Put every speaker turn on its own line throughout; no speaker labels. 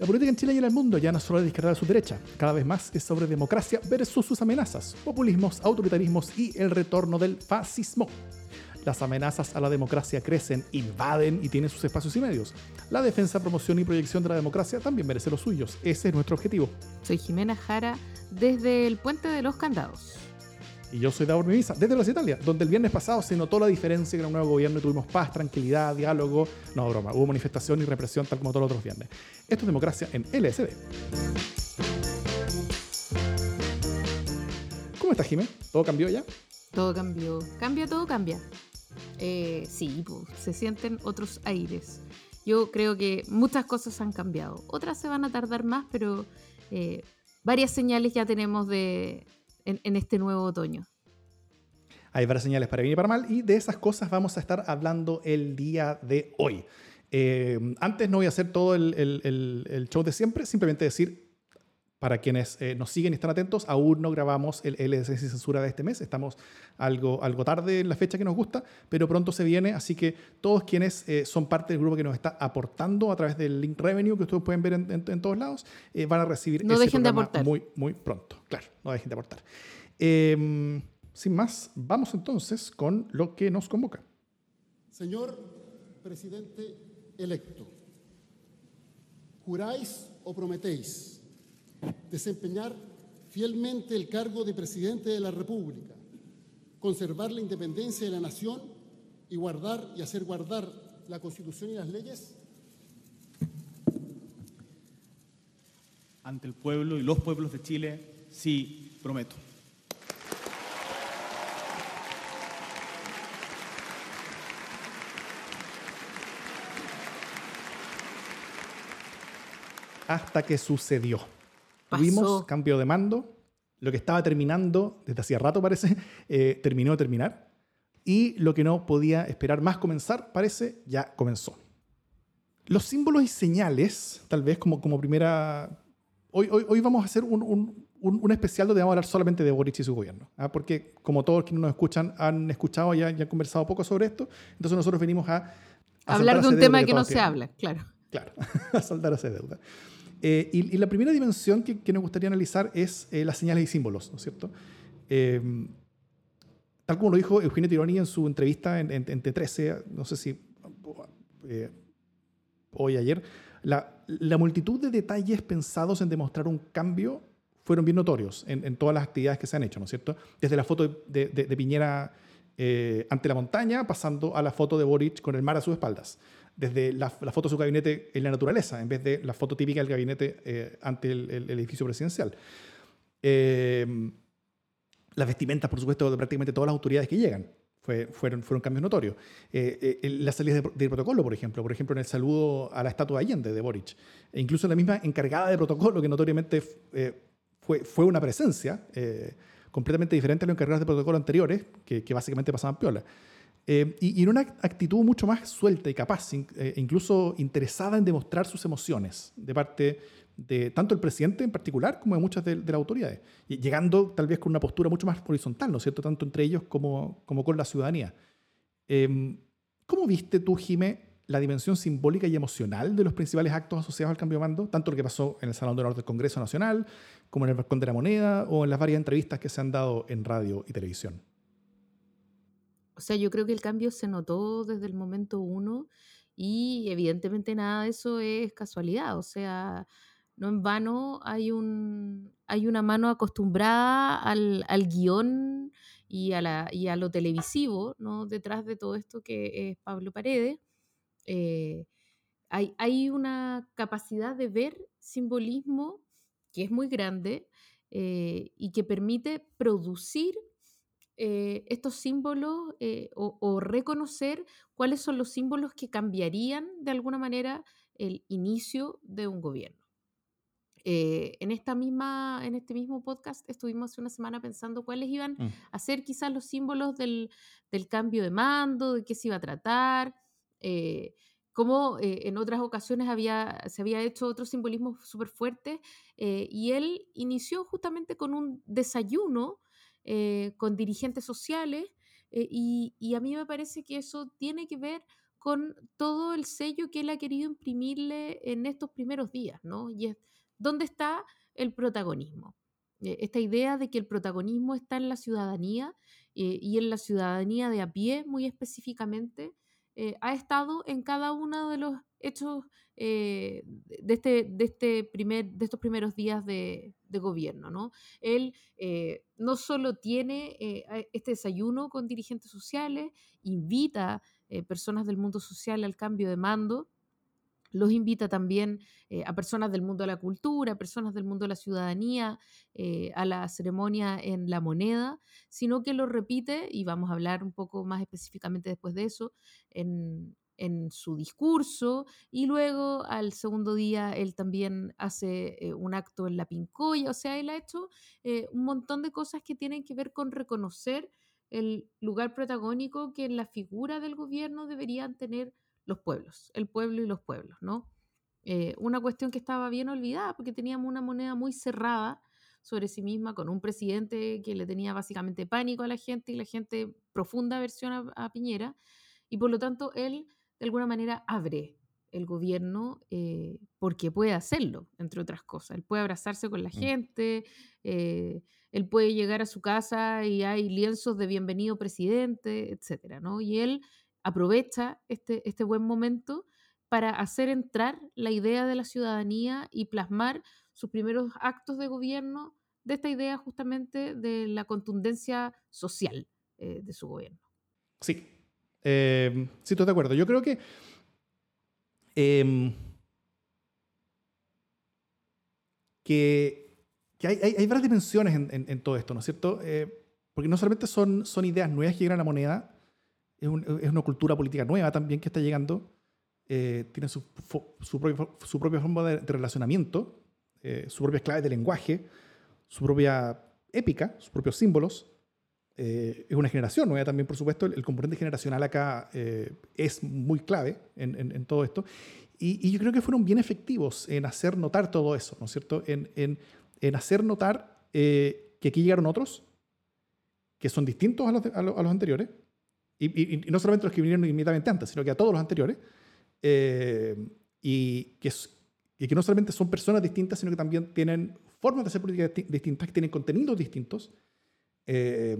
La política en Chile y en el mundo ya no es solo de izquierda a su derecha, cada vez más es sobre democracia versus sus amenazas, populismos, autoritarismos y el retorno del fascismo. Las amenazas a la democracia crecen, invaden y tienen sus espacios y medios. La defensa, promoción y proyección de la democracia también merece los suyos. Ese es nuestro objetivo.
Soy Jimena Jara desde el Puente de los Candados.
Y yo soy Davor Mimisa, desde Plaza Italia, donde el viernes pasado se notó la diferencia en el nuevo gobierno y tuvimos paz, tranquilidad, diálogo. No, broma, hubo manifestación y represión tal como todos los otros viernes. Esto es democracia en LSD. ¿Cómo estás, Jimé? ¿Todo cambió ya?
Todo cambió. Cambia, todo cambia. Eh, sí, pues, se sienten otros aires. Yo creo que muchas cosas han cambiado. Otras se van a tardar más, pero eh, varias señales ya tenemos de, en, este nuevo otoño.
Hay varias señales para bien y para mal y de esas cosas vamos a estar hablando el día de hoy. Eh, antes no voy a hacer todo el, el, show de siempre, simplemente decir para quienes eh, nos siguen y están atentos, aún no grabamos el LSS censura de este mes. Estamos algo, algo tarde en la fecha que nos gusta, pero pronto se viene. Así que todos quienes eh, son parte del grupo que nos está aportando a través del link revenue, que ustedes pueden ver en, todos lados, eh, van a recibir
no dejen de aportar.
muy, muy pronto. Claro, no dejen de aportar. Em, sin más, vamos entonces con lo que nos convoca.
Señor presidente electo, ¿juráis o prometéis? Desempeñar fielmente el cargo de presidente de la República, conservar la independencia de la nación y guardar y hacer guardar la Constitución y las leyes?
Ante el pueblo y los pueblos de Chile, sí, prometo.
Hasta que sucedió. Tuvimos cambio de mando. Lo que estaba terminando, desde hacía rato parece, eh, terminó de terminar. Y lo que no podía esperar más comenzar, parece, ya comenzó. Los símbolos y señales, tal vez como, como primera... Hoy, hoy, hoy vamos a hacer un, un, un, especial donde vamos a hablar solamente de Boric y su gobierno. ¿ah? Porque como todos quienes nos escuchan han escuchado y han, conversado poco sobre esto, entonces nosotros venimos a...
hablar de un tema que no se habla, claro.
Claro, a saldar esa deuda. Eh, y, la primera dimensión que, que, nos gustaría analizar es eh, las señales y símbolos, ¿no es cierto? Eh, tal como lo dijo Eugenio Tironi en su entrevista en, T13, no sé si hoy ayer, la, la, multitud de detalles pensados en demostrar un cambio fueron bien notorios en, en, todas las actividades que se han hecho, ¿no es cierto? Desde la foto de, de, de Piñera ante la montaña, pasando a la foto de Boric con el mar a sus espaldas desde la, foto de su gabinete en la naturaleza, en vez de la foto típica del gabinete eh, ante el, edificio presidencial. Eh, las vestimentas, por supuesto, de prácticamente todas las autoridades que llegan. fueron, fueron cambios notorios. Eh, las salidas de, protocolo, por ejemplo, por ejemplo, en el saludo a la estatua de Allende de Boric. E incluso la misma encargada de protocolo, que notoriamente fue, fue una presencia completamente diferente a los encargados de protocolo anteriores, que, que básicamente pasaban piola. Eh, y, en una actitud mucho más suelta y capaz, eh, incluso interesada en demostrar sus emociones de parte de tanto el presidente en particular como de muchas de, las autoridades, y llegando tal vez con una postura mucho más horizontal, ¿no es cierto?, tanto entre ellos como, como con la ciudadanía. Em, ¿Cómo viste tú, Jime, la dimensión simbólica y emocional de los principales actos asociados al cambio de mando, tanto lo que pasó en el Salón de Honor del Congreso Nacional, como en el Balcón de la Moneda, o en las varias entrevistas que se han dado en radio y televisión?
O sea, yo creo que el cambio se notó desde el momento uno y evidentemente nada de eso es casualidad. O sea, no en vano hay, un, hay una mano acostumbrada al, guion y a, la, y a lo televisivo, ¿no? Detrás de todo esto que es Pablo Paredes. Eh, hay, hay, una capacidad de ver simbolismo que es muy grande eh, y que permite producir eh, estos símbolos eh, o, reconocer cuáles son los símbolos que cambiarían de alguna manera el inicio de un gobierno. Eh, en, esta misma, en este mismo podcast estuvimos hace una semana pensando cuáles iban mm. a ser quizás los símbolos del, del, cambio de mando, de qué se iba a tratar, cómo en otras ocasiones había, se había hecho otro simbolismo súper fuerte, y él inició justamente con un desayuno eh, con dirigentes sociales, eh, y, a mí me parece que eso tiene que ver con todo el sello que él ha querido imprimirle en estos primeros días, ¿no? Y es, ¿dónde está el protagonismo? Eh, esta idea de que el protagonismo está en la ciudadanía y en la ciudadanía de a pie muy específicamente, eh, ha estado en cada uno de los hechos de, este, de, este primer, de estos primeros días de, gobierno. ¿no? Él no solo tiene este desayuno con dirigentes sociales, invita personas del mundo social al cambio de mando, los invita también eh, a personas del mundo de la cultura, a personas del mundo de la ciudadanía, eh, a la ceremonia en la moneda, sino que lo repite, y vamos a hablar un poco más específicamente después de eso, en, su discurso, y luego al segundo día él también hace eh, un acto en la Pincoya, o sea, él ha hecho un montón de cosas que tienen que ver con reconocer el lugar protagónico que en la figura del gobierno deberían tener los pueblos, el pueblo y los pueblos, ¿no? Eh, una cuestión que estaba bien olvidada porque teníamos una moneda muy cerrada sobre sí misma, con un presidente que le tenía básicamente pánico a la gente y la gente profunda aversión a, Piñera, y por lo tanto él de alguna manera abre el gobierno eh, porque puede hacerlo, entre otras cosas. Él puede abrazarse con la mm. gente, eh, él puede llegar a su casa y hay lienzos de bienvenido presidente, etcétera, ¿no? Y él aprovecha este, este buen momento para hacer entrar la idea de la ciudadanía y plasmar sus primeros actos de gobierno de esta idea justamente de la contundencia social eh, de su gobierno.
Sí, eh, sí, estoy de acuerdo. Yo creo que em, que, hay, hay, varias dimensiones en, todo esto, ¿no es cierto? Eh, porque no solamente son, son ideas nuevas que llegan a la moneda, es, una cultura política nueva también que está llegando, eh, tiene su, su, propia forma de, relacionamiento, eh, sus propias claves de lenguaje, su propia épica, sus propios símbolos. Eh, es una generación nueva también, por supuesto. El, componente generacional acá es muy clave en, en, todo esto. Y, y, yo creo que fueron bien efectivos en hacer notar todo eso, ¿no es cierto? En, en hacer notar que aquí llegaron otros que son distintos a los, a los anteriores, y, no solamente los que vinieron inmediatamente antes, sino que a todos los anteriores, eh, y, que, que no solamente son personas distintas, sino que también tienen formas de hacer política distintas, que tienen contenidos distintos. Eh,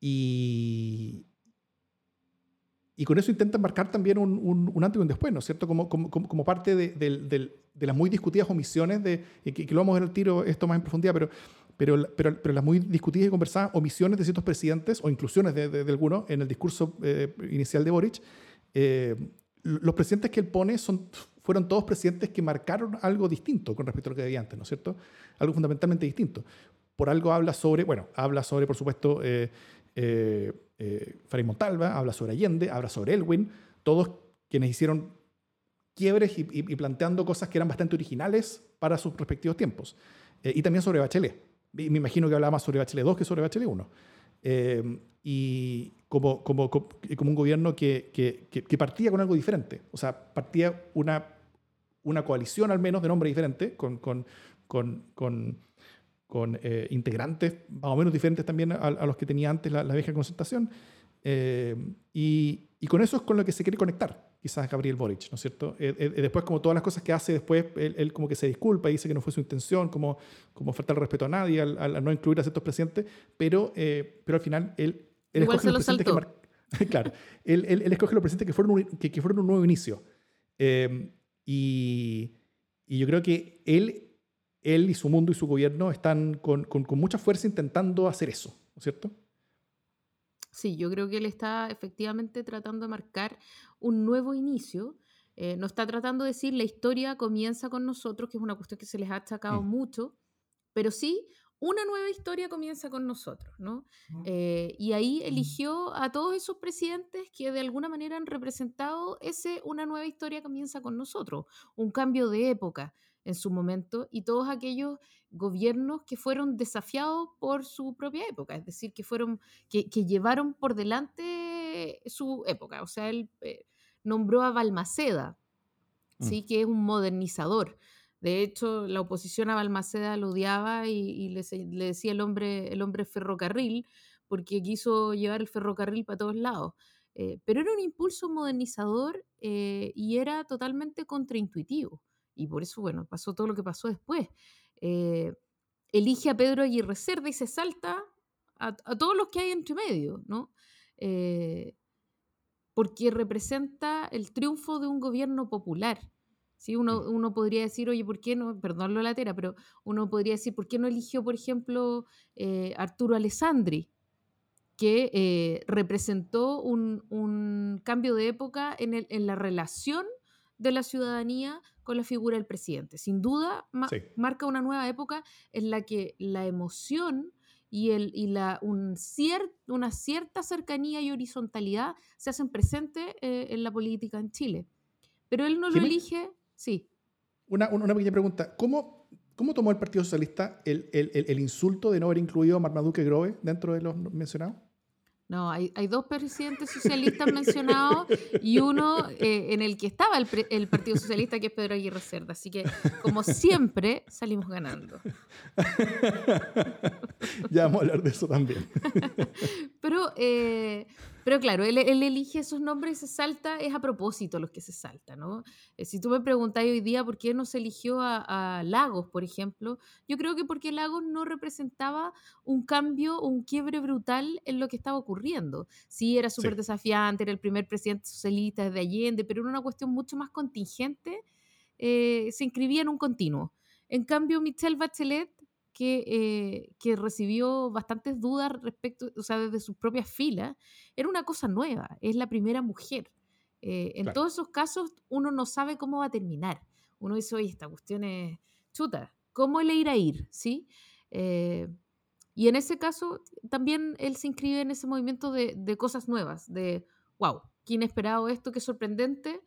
y, y con eso intentan marcar también un, un, antes y un después, ¿no es cierto? Como, como, como parte de, de, de, las muy discutidas omisiones, de, que, que, lo vamos a ver al tiro esto más en profundidad, pero pero, pero, pero las muy discutidas y conversadas omisiones de ciertos presidentes o inclusiones de, de, algunos en el discurso eh, inicial de Boric, eh, los presidentes que él pone son, fueron todos presidentes que marcaron algo distinto con respecto a lo que había antes, ¿no es cierto? Algo fundamentalmente distinto. Por algo habla sobre, bueno, habla sobre, por supuesto, eh, eh, eh Montalva, habla sobre Allende, habla sobre Elwin, todos quienes hicieron quiebres y planteando cosas que eran bastante originales para sus respectivos tiempos. y también sobre Bachelet me imagino que hablaba más sobre Bachelet 2 que sobre Bachelet 1. Eh, y como, como, como, un gobierno que, que, que, partía con algo diferente. O sea, partía una, una coalición al menos de nombre diferente, con, con, con, con eh, integrantes más o menos diferentes también a, los que tenía antes la, la vieja concertación. Eh, y, y, con eso es con lo que se quiere conectar quizás Gabriel Boric, ¿no es cierto? Eh, eh, eh, después, como todas las cosas que hace después, él, como que se disculpa y dice que no fue su intención, como, como faltar el respeto a nadie, al, no incluir a ciertos presidentes, pero, pero al final él, él
escoge los presidentes
que claro, él, él, escoge los presidentes que fueron un, que, que fueron un nuevo inicio. y, y, yo creo que él, él y su mundo y su gobierno están con, con, con mucha fuerza intentando hacer eso, ¿no es cierto?
Sí, yo creo que él está efectivamente tratando de marcar un nuevo inicio. Eh, no está tratando de decir la historia comienza con nosotros, que es una cuestión que se les ha achacado mm. mucho, pero sí una nueva historia comienza con nosotros, ¿no? Mm. Eh, y ahí mm. eligió a todos esos presidentes que de alguna manera han representado ese una nueva historia comienza con nosotros, un cambio de época en su momento y todos aquellos gobiernos que fueron desafiados por su propia época, es decir, que fueron que, llevaron por delante su época. O sea, él eh, nombró a Balmaceda, ¿sí? Mm. que es un modernizador. De hecho, la oposición a Balmaceda lo odiaba y, le, decía el hombre, el hombre ferrocarril, porque quiso llevar el ferrocarril para todos lados. Eh, pero era un impulso modernizador eh, y era totalmente contraintuitivo. Y por eso, bueno, pasó todo lo que pasó después. Eh, elige a Pedro Aguirre Cerda y se salta a, a todos los que hay entre medio, ¿no? porque representa el triunfo de un gobierno popular. ¿sí? Uno, uno podría decir, oye, ¿por qué no? Perdón lo latera, pero uno podría decir, ¿por qué no eligió, por ejemplo, Arturo Alessandri? que eh, representó un, cambio de época en, la relación de la ciudadanía con la figura del presidente. Sin duda, marca una nueva época en la que la emoción y, el, y la, un una cierta cercanía y horizontalidad se hacen presentes eh, en la política en Chile. Pero él no lo elige, sí.
Una, una, pequeña pregunta. ¿Cómo, ¿Cómo tomó el Partido Socialista el, el, el, insulto de no haber incluido a Marmaduke Grove dentro de los mencionados?
No, hay, hay, dos presidentes socialistas mencionados y uno eh, en el que estaba el, el, Partido Socialista, que es Pedro Aguirre Cerda. Así que, como siempre, salimos ganando.
ya vamos a hablar de eso también.
Pero eh, pero claro, él, elige esos nombres y se salta, es a propósito los que se saltan, ¿no? Eh, si tú me preguntas hoy día por qué no se eligió a, Lagos, por ejemplo, yo creo que porque Lagos no representaba un cambio, un quiebre brutal en lo que estaba ocurriendo. Sí, era súper desafiante, era el primer presidente socialista desde Allende, pero era una cuestión mucho más contingente, eh, se inscribía en un continuo. En cambio, Michelle Bachelet eh, que, recibió bastantes dudas respecto, o sea, desde sus propias filas, era una cosa nueva, es la primera mujer. Eh, en todos esos casos uno no sabe cómo va a terminar. Uno dice, oye, esta cuestión es chuta, ¿cómo le irá a ir? ¿Sí? Eh, y en ese caso también él se inscribe en ese movimiento de, de cosas nuevas, de, wow, qué inesperado esto, qué sorprendente.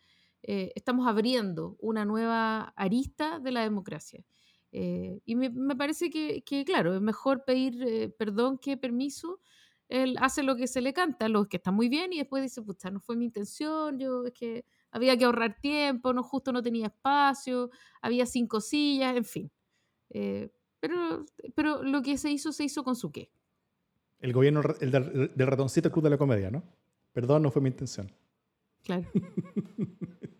estamos abriendo una nueva arista de la democracia. Eh, y me, me parece que, que, claro, es mejor pedir eh, perdón que permiso. Él hace lo que se le canta, lo que está muy bien, y después dice, pucha, no fue mi intención, yo es que había que ahorrar tiempo, no justo no tenía espacio, había cinco sillas, en fin. Eh, pero, pero lo que se hizo, se hizo con su qué.
El gobierno el del, del ratoncito Club de la Comedia, ¿no? Perdón, no fue mi intención.
Claro.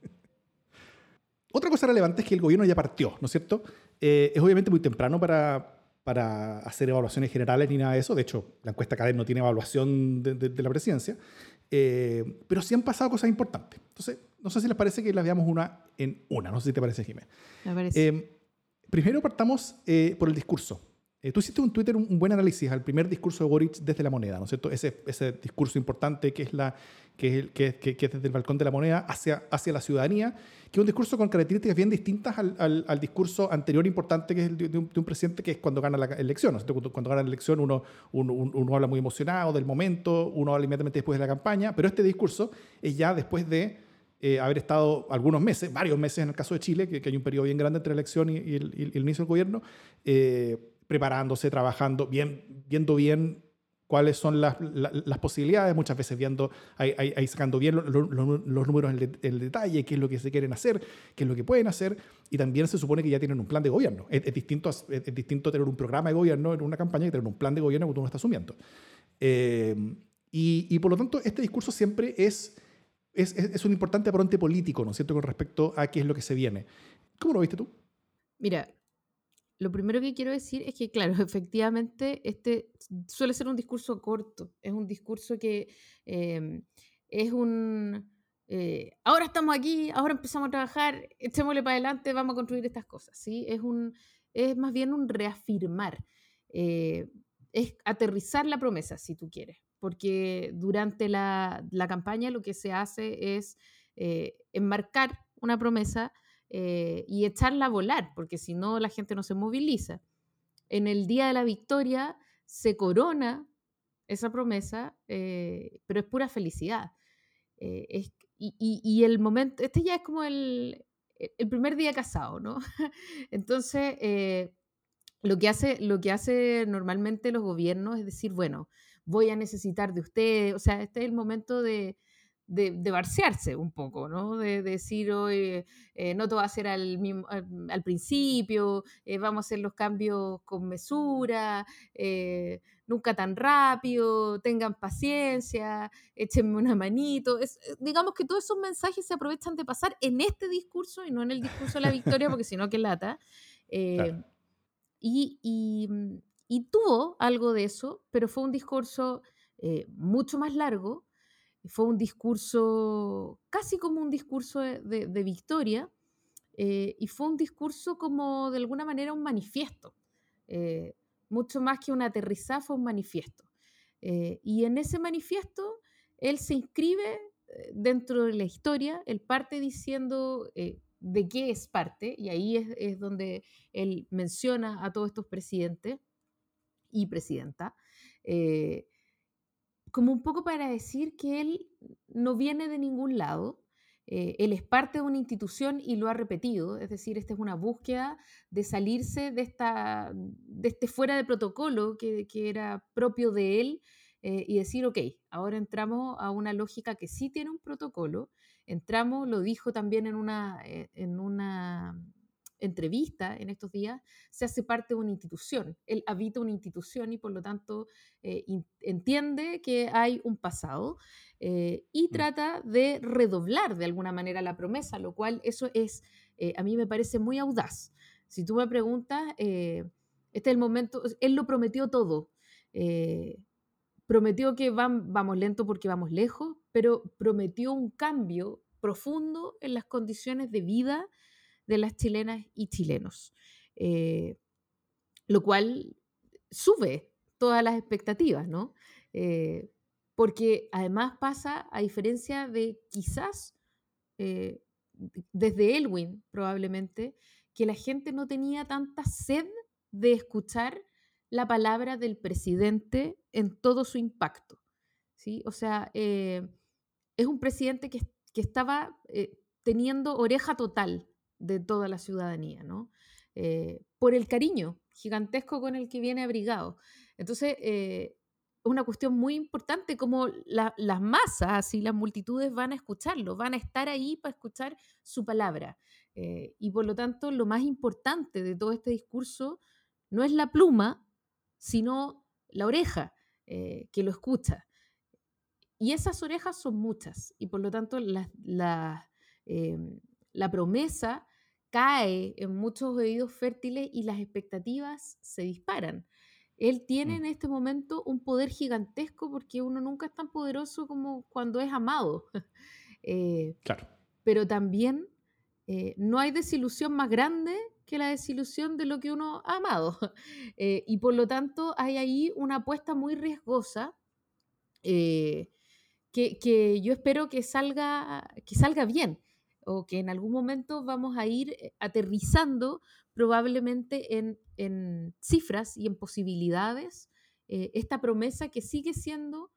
Otra cosa relevante es que el gobierno ya partió, ¿no es cierto? Eh, es obviamente muy temprano para, para hacer evaluaciones generales ni nada de eso. De hecho, la encuesta CADEM no tiene evaluación de, la presidencia. Eh, pero sí han pasado cosas importantes. Entonces, no sé si les parece que las veamos una en una. No sé si te parece, Jiménez.
Eh,
primero partamos por el discurso. Tú hiciste en Twitter un, buen análisis al primer discurso de Boric desde la moneda, ¿no es cierto? Ese, ese discurso importante que es, la, que es, que, que, es desde el balcón de la moneda hacia, hacia la ciudadanía que es un discurso con características bien distintas al, al, discurso anterior importante que es el de, un, presidente que es cuando gana la elección. Cuando, cuando, gana la elección uno, uno, uno, habla muy emocionado del momento, uno habla inmediatamente después de la campaña, pero este discurso es ya después de eh, haber estado algunos meses, varios meses en el caso de Chile, que, hay un periodo bien grande entre la elección y, el, inicio del gobierno, eh, preparándose, trabajando, bien, viendo bien cuáles son las, posibilidades, muchas veces viendo, ahí, ahí, sacando bien los, números en el, detalle, qué es lo que se quieren hacer, qué es lo que pueden hacer, y también se supone que ya tienen un plan de gobierno. Es, distinto, es, distinto tener un programa de gobierno en una campaña que tener un plan de gobierno que uno está asumiendo. Eh, y, y, por lo tanto, este discurso siempre es, es, es un importante apronte político, ¿no es cierto?, con respecto a qué es lo que se viene. ¿Cómo lo viste tú?
Mira, lo primero que quiero decir es que, claro, efectivamente, este suele ser un discurso corto, es un discurso que em, es un... Eh, ahora estamos aquí, ahora empezamos a trabajar, echémosle para adelante, vamos a construir estas cosas, ¿sí? Es, un, es más bien un reafirmar, eh, es aterrizar la promesa, si tú quieres, porque durante la, la campaña lo que se hace es eh, enmarcar una promesa eh, y echarla a volar, porque si no la gente no se moviliza. En el día de la victoria se corona esa promesa, eh, pero es pura felicidad. Eh, y, el momento, este ya es como el, el primer día casado, ¿no? Entonces, lo, que hace, lo que hace normalmente los gobiernos es decir, bueno, voy a necesitar de ustedes, o sea, este es el momento de, de, de barcearse un poco, ¿no? De, decir, hoy eh, no todo va a ser al, mismo, al, principio, eh, vamos a hacer los cambios con mesura, eh, nunca tan rápido, tengan paciencia, échenme una manito. digamos que todos esos mensajes se aprovechan de pasar en este discurso y no en el discurso de la victoria, porque si no, que lata. y, y, y, tuvo algo de eso, pero fue un discurso mucho más largo fue un discurso casi como un discurso de, victoria eh, y fue un discurso como de alguna manera un manifiesto, eh, mucho más que un aterrizaje, fue un manifiesto. Eh, y en ese manifiesto él se inscribe dentro de la historia, él parte diciendo de qué es parte, y ahí es, es, donde él menciona a todos estos presidentes y presidenta como un poco para decir que él no viene de ningún lado, eh, él es parte de una institución y lo ha repetido, es decir, esta es una búsqueda de salirse de, esta, de este fuera de protocolo que, era propio de él eh, y decir, ok, ahora entramos a una lógica que sí tiene un protocolo, entramos, lo dijo también en una, eh, en una entrevista en estos días, se hace parte de una institución. Él habita una institución y por lo tanto eh, entiende que hay un pasado eh, y mm. trata de redoblar de alguna manera la promesa, lo cual eso es, eh, a mí me parece muy audaz. Si tú me preguntas, este es el momento, él lo prometió todo. prometió que vamos lento porque vamos lejos, pero prometió un cambio profundo en las condiciones de vida de las chilenas y chilenos, eh, lo cual sube todas las expectativas, ¿no? Eh, porque además pasa, a diferencia de quizás eh, desde Elwin probablemente, que la gente no tenía tanta sed de escuchar la palabra del presidente en todo su impacto. ¿sí? O sea, es un presidente que, que estaba teniendo oreja total de toda la ciudadanía, ¿no? Eh, por el cariño gigantesco con el que viene abrigado. Entonces, eh, es una cuestión muy importante como las masas y las multitudes van a escucharlo, van a estar ahí para escuchar su palabra. Eh, y por lo tanto, lo más importante de todo este discurso no es la pluma, sino la oreja que lo escucha. Y esas orejas son muchas, y por lo tanto la, la, la promesa cae en muchos oídos fértiles y las expectativas se disparan. Él tiene mm. en este momento un poder gigantesco porque uno nunca es tan poderoso como cuando es amado. Eh,
claro.
Pero también eh, no hay desilusión más grande que la desilusión de lo que uno ha amado. Eh, y por lo tanto hay ahí una apuesta muy riesgosa que, que, yo espero que salga, que salga bien o que en algún momento vamos a ir eh, aterrizando probablemente en, cifras y en posibilidades eh, esta promesa que sigue siendo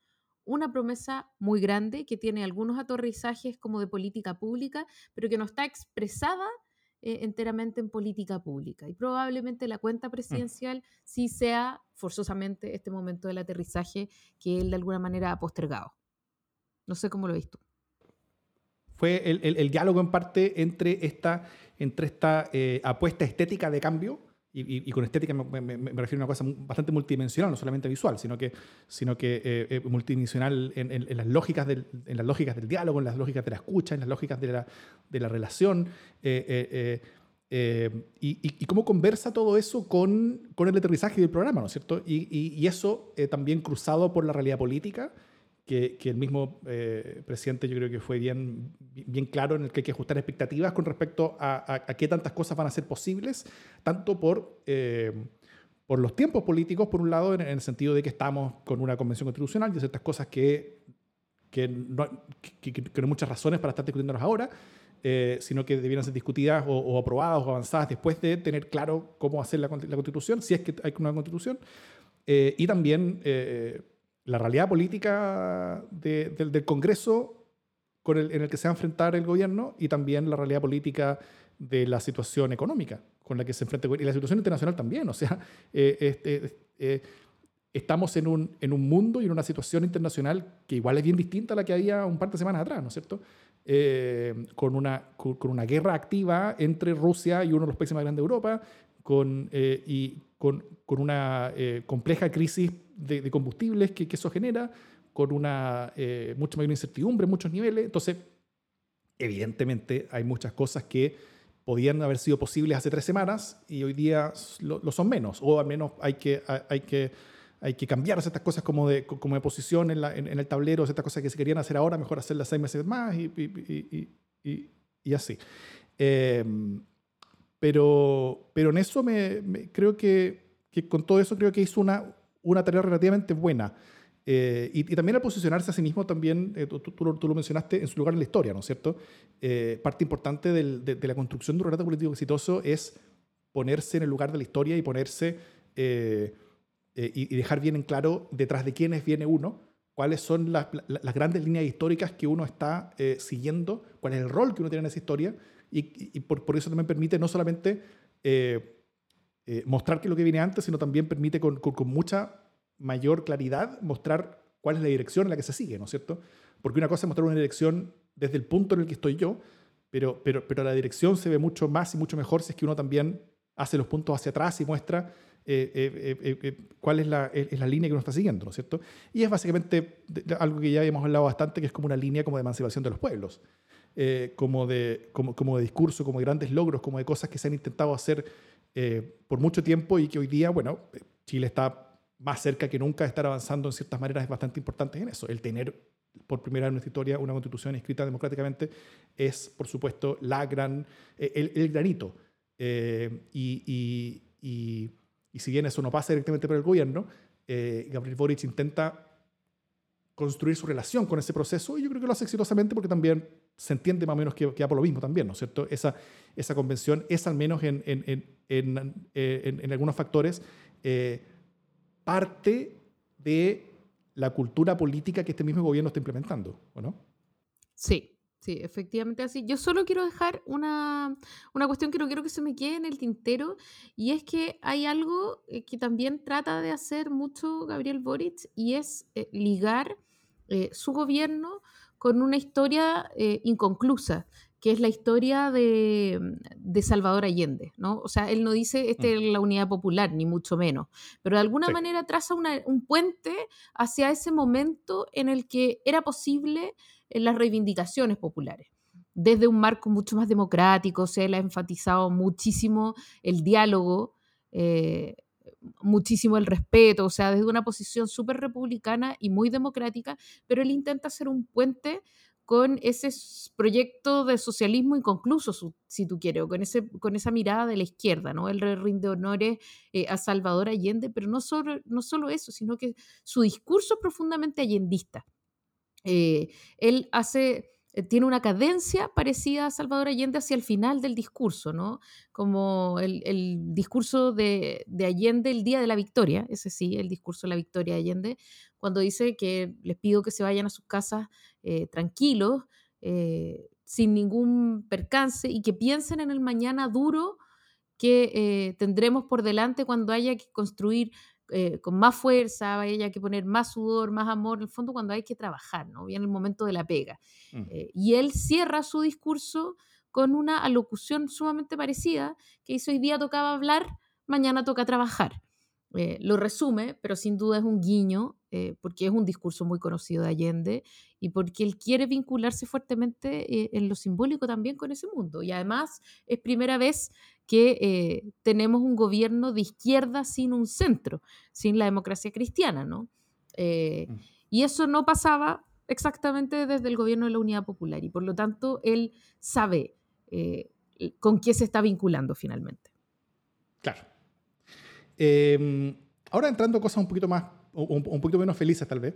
una promesa muy grande, que tiene algunos aterrizajes como de política pública, pero que no está expresada eh, enteramente en política pública. Y probablemente la cuenta mm. presidencial sí sea forzosamente este momento del aterrizaje que él de alguna manera ha postergado. No sé cómo lo he visto
fue el, diálogo en parte entre esta, eh, apuesta estética de cambio, y, con estética me, refiero a una cosa bastante multidimensional, no solamente visual, sino que, eh, eh, multidimensional en, las lógicas del, en las lógicas del diálogo, en las lógicas de la escucha, en las lógicas de la, relación. y, cómo conversa todo eso con, con, el aterrizaje del programa, ¿no es cierto? Y, eso también cruzado por la realidad política que, el mismo eh, presidente yo creo que fue bien, bien claro en el que hay que ajustar expectativas con respecto a, a, qué tantas cosas van a ser posibles, tanto por, eh, por los tiempos políticos, por un lado, en, el sentido de que estamos con una convención constitucional y ciertas cosas que, que, no, que, hay muchas razones para estar discutiéndolas ahora, eh, sino que debieran ser discutidas o, aprobadas o avanzadas después de tener claro cómo hacer la, la constitución, si es que hay una constitución, y también la realidad política del Congreso con el, en el que se va a enfrentar el gobierno y también la realidad política de la situación económica con la que se enfrenta y la situación internacional también. O sea, eh, este, eh, estamos en un, en un mundo y en una situación internacional que igual es bien distinta a la que había un par de semanas atrás, ¿no es cierto? Eh, con, una, con, una guerra activa entre Rusia y uno de los países más grandes de Europa, con, eh, y con, con una eh, compleja crisis de, de combustibles que, que, eso genera, con una mucha mayor incertidumbre en muchos niveles. Entonces, evidentemente hay muchas cosas que podían haber sido posibles hace tres semanas y hoy día lo, lo son menos, o al menos hay que, hay que hay que cambiar estas cosas como de, como de posición en, la, en, el tablero, estas cosas que se querían hacer ahora, mejor hacerlas seis meses más y, y, y, y así. Eh, pero, pero en eso me, creo que, que, con todo eso creo que hizo una, una tarea relativamente buena. Eh, y, también al posicionarse a sí mismo, también, eh, tú, tú, lo mencionaste, en su lugar en la historia, ¿no es cierto? parte importante del, de, de, la construcción de un relato político exitoso es ponerse en el lugar de la historia y ponerse eh, y, dejar bien en claro detrás de quiénes viene uno, cuáles son las, las grandes líneas históricas que uno está eh, siguiendo, cuál es el rol que uno tiene en esa historia, y, por, eso también permite no solamente eh, mostrar qué es lo que viene antes, sino también permite con, con, mucha mayor claridad mostrar cuál es la dirección en la que se sigue, ¿no es cierto? Porque una cosa es mostrar una dirección desde el punto en el que estoy yo, pero, pero, pero la dirección se ve mucho más y mucho mejor si es que uno también hace los puntos hacia atrás y muestra eh, eh, eh, cuál es la, es la, línea que uno está siguiendo, ¿no es cierto? Y es básicamente algo que ya habíamos hablado bastante, que es como una línea como de emancipación de los pueblos, como, de, como, como, de discurso, como de grandes logros, como de cosas que se han intentado hacer por mucho tiempo y que hoy día, bueno, Chile está más cerca que nunca de estar avanzando en ciertas maneras bastante importantes en eso. El tener por primera vez en nuestra historia una constitución escrita democráticamente es, por supuesto, la gran, el, el granito. y, y y si bien eso no pasa directamente por el gobierno, eh, Gabriel Boric intenta construir su relación con ese proceso y yo creo que lo hace exitosamente porque también se entiende más o menos que, que por lo mismo también, ¿no es cierto? Esa, esa convención es al menos en, en, en, en eh, algunos factores eh, parte de la cultura política que este mismo gobierno está implementando, ¿o no?
Sí, Sí, efectivamente así. Yo solo quiero dejar una, una, cuestión que no quiero que se me quede en el tintero, y es que hay algo eh, que también trata de hacer mucho Gabriel Boric, y es eh, ligar eh, su gobierno con una historia eh, inconclusa, que es la historia de, de, Salvador Allende, ¿no? O sea, él no dice este es la unidad popular, ni mucho menos, pero de alguna sí. manera traza una, un puente hacia ese momento en el que era posible en las reivindicaciones populares. Desde un marco mucho más democrático, se le ha enfatizado muchísimo el diálogo, eh, muchísimo el respeto, o sea, desde una posición súper republicana y muy democrática, pero él intenta hacer un puente con ese proyecto de socialismo inconcluso, si tú quieres, o con, ese, con esa mirada de la izquierda, ¿no? Él rinde honores eh, a Salvador Allende, pero no solo, no solo eso, sino que su discurso es profundamente allendista. Eh, él hace, eh, tiene una cadencia parecida a Salvador Allende hacia el final del discurso, ¿no? Como el, discurso de, de, Allende el día de la victoria, ese sí, el discurso de la victoria de Allende, cuando dice que les pido que se vayan a sus casas eh, tranquilos, sin ningún percance y que piensen en el mañana duro que tendremos por delante cuando haya que construir eh, con más fuerza, haya que poner más sudor, más amor, en el fondo cuando hay que trabajar, ¿no? Viene el momento de la pega. Eh, y él cierra su discurso con una alocución sumamente parecida, que dice hoy día tocaba hablar, mañana toca trabajar. Eh, lo resume, pero sin duda es un guiño, eh, porque es un discurso muy conocido de Allende y porque él quiere vincularse fuertemente eh, en lo simbólico también con ese mundo. Y además es primera vez que eh, tenemos un gobierno de izquierda sin un centro, sin la democracia cristiana, ¿no? Eh, mm. Y eso no pasaba exactamente desde el gobierno de la Unidad Popular y por lo tanto él sabe eh, con qué se está vinculando finalmente.
Claro. Em, ahora entrando a cosas un poquito más, un, un poquito menos felices tal vez,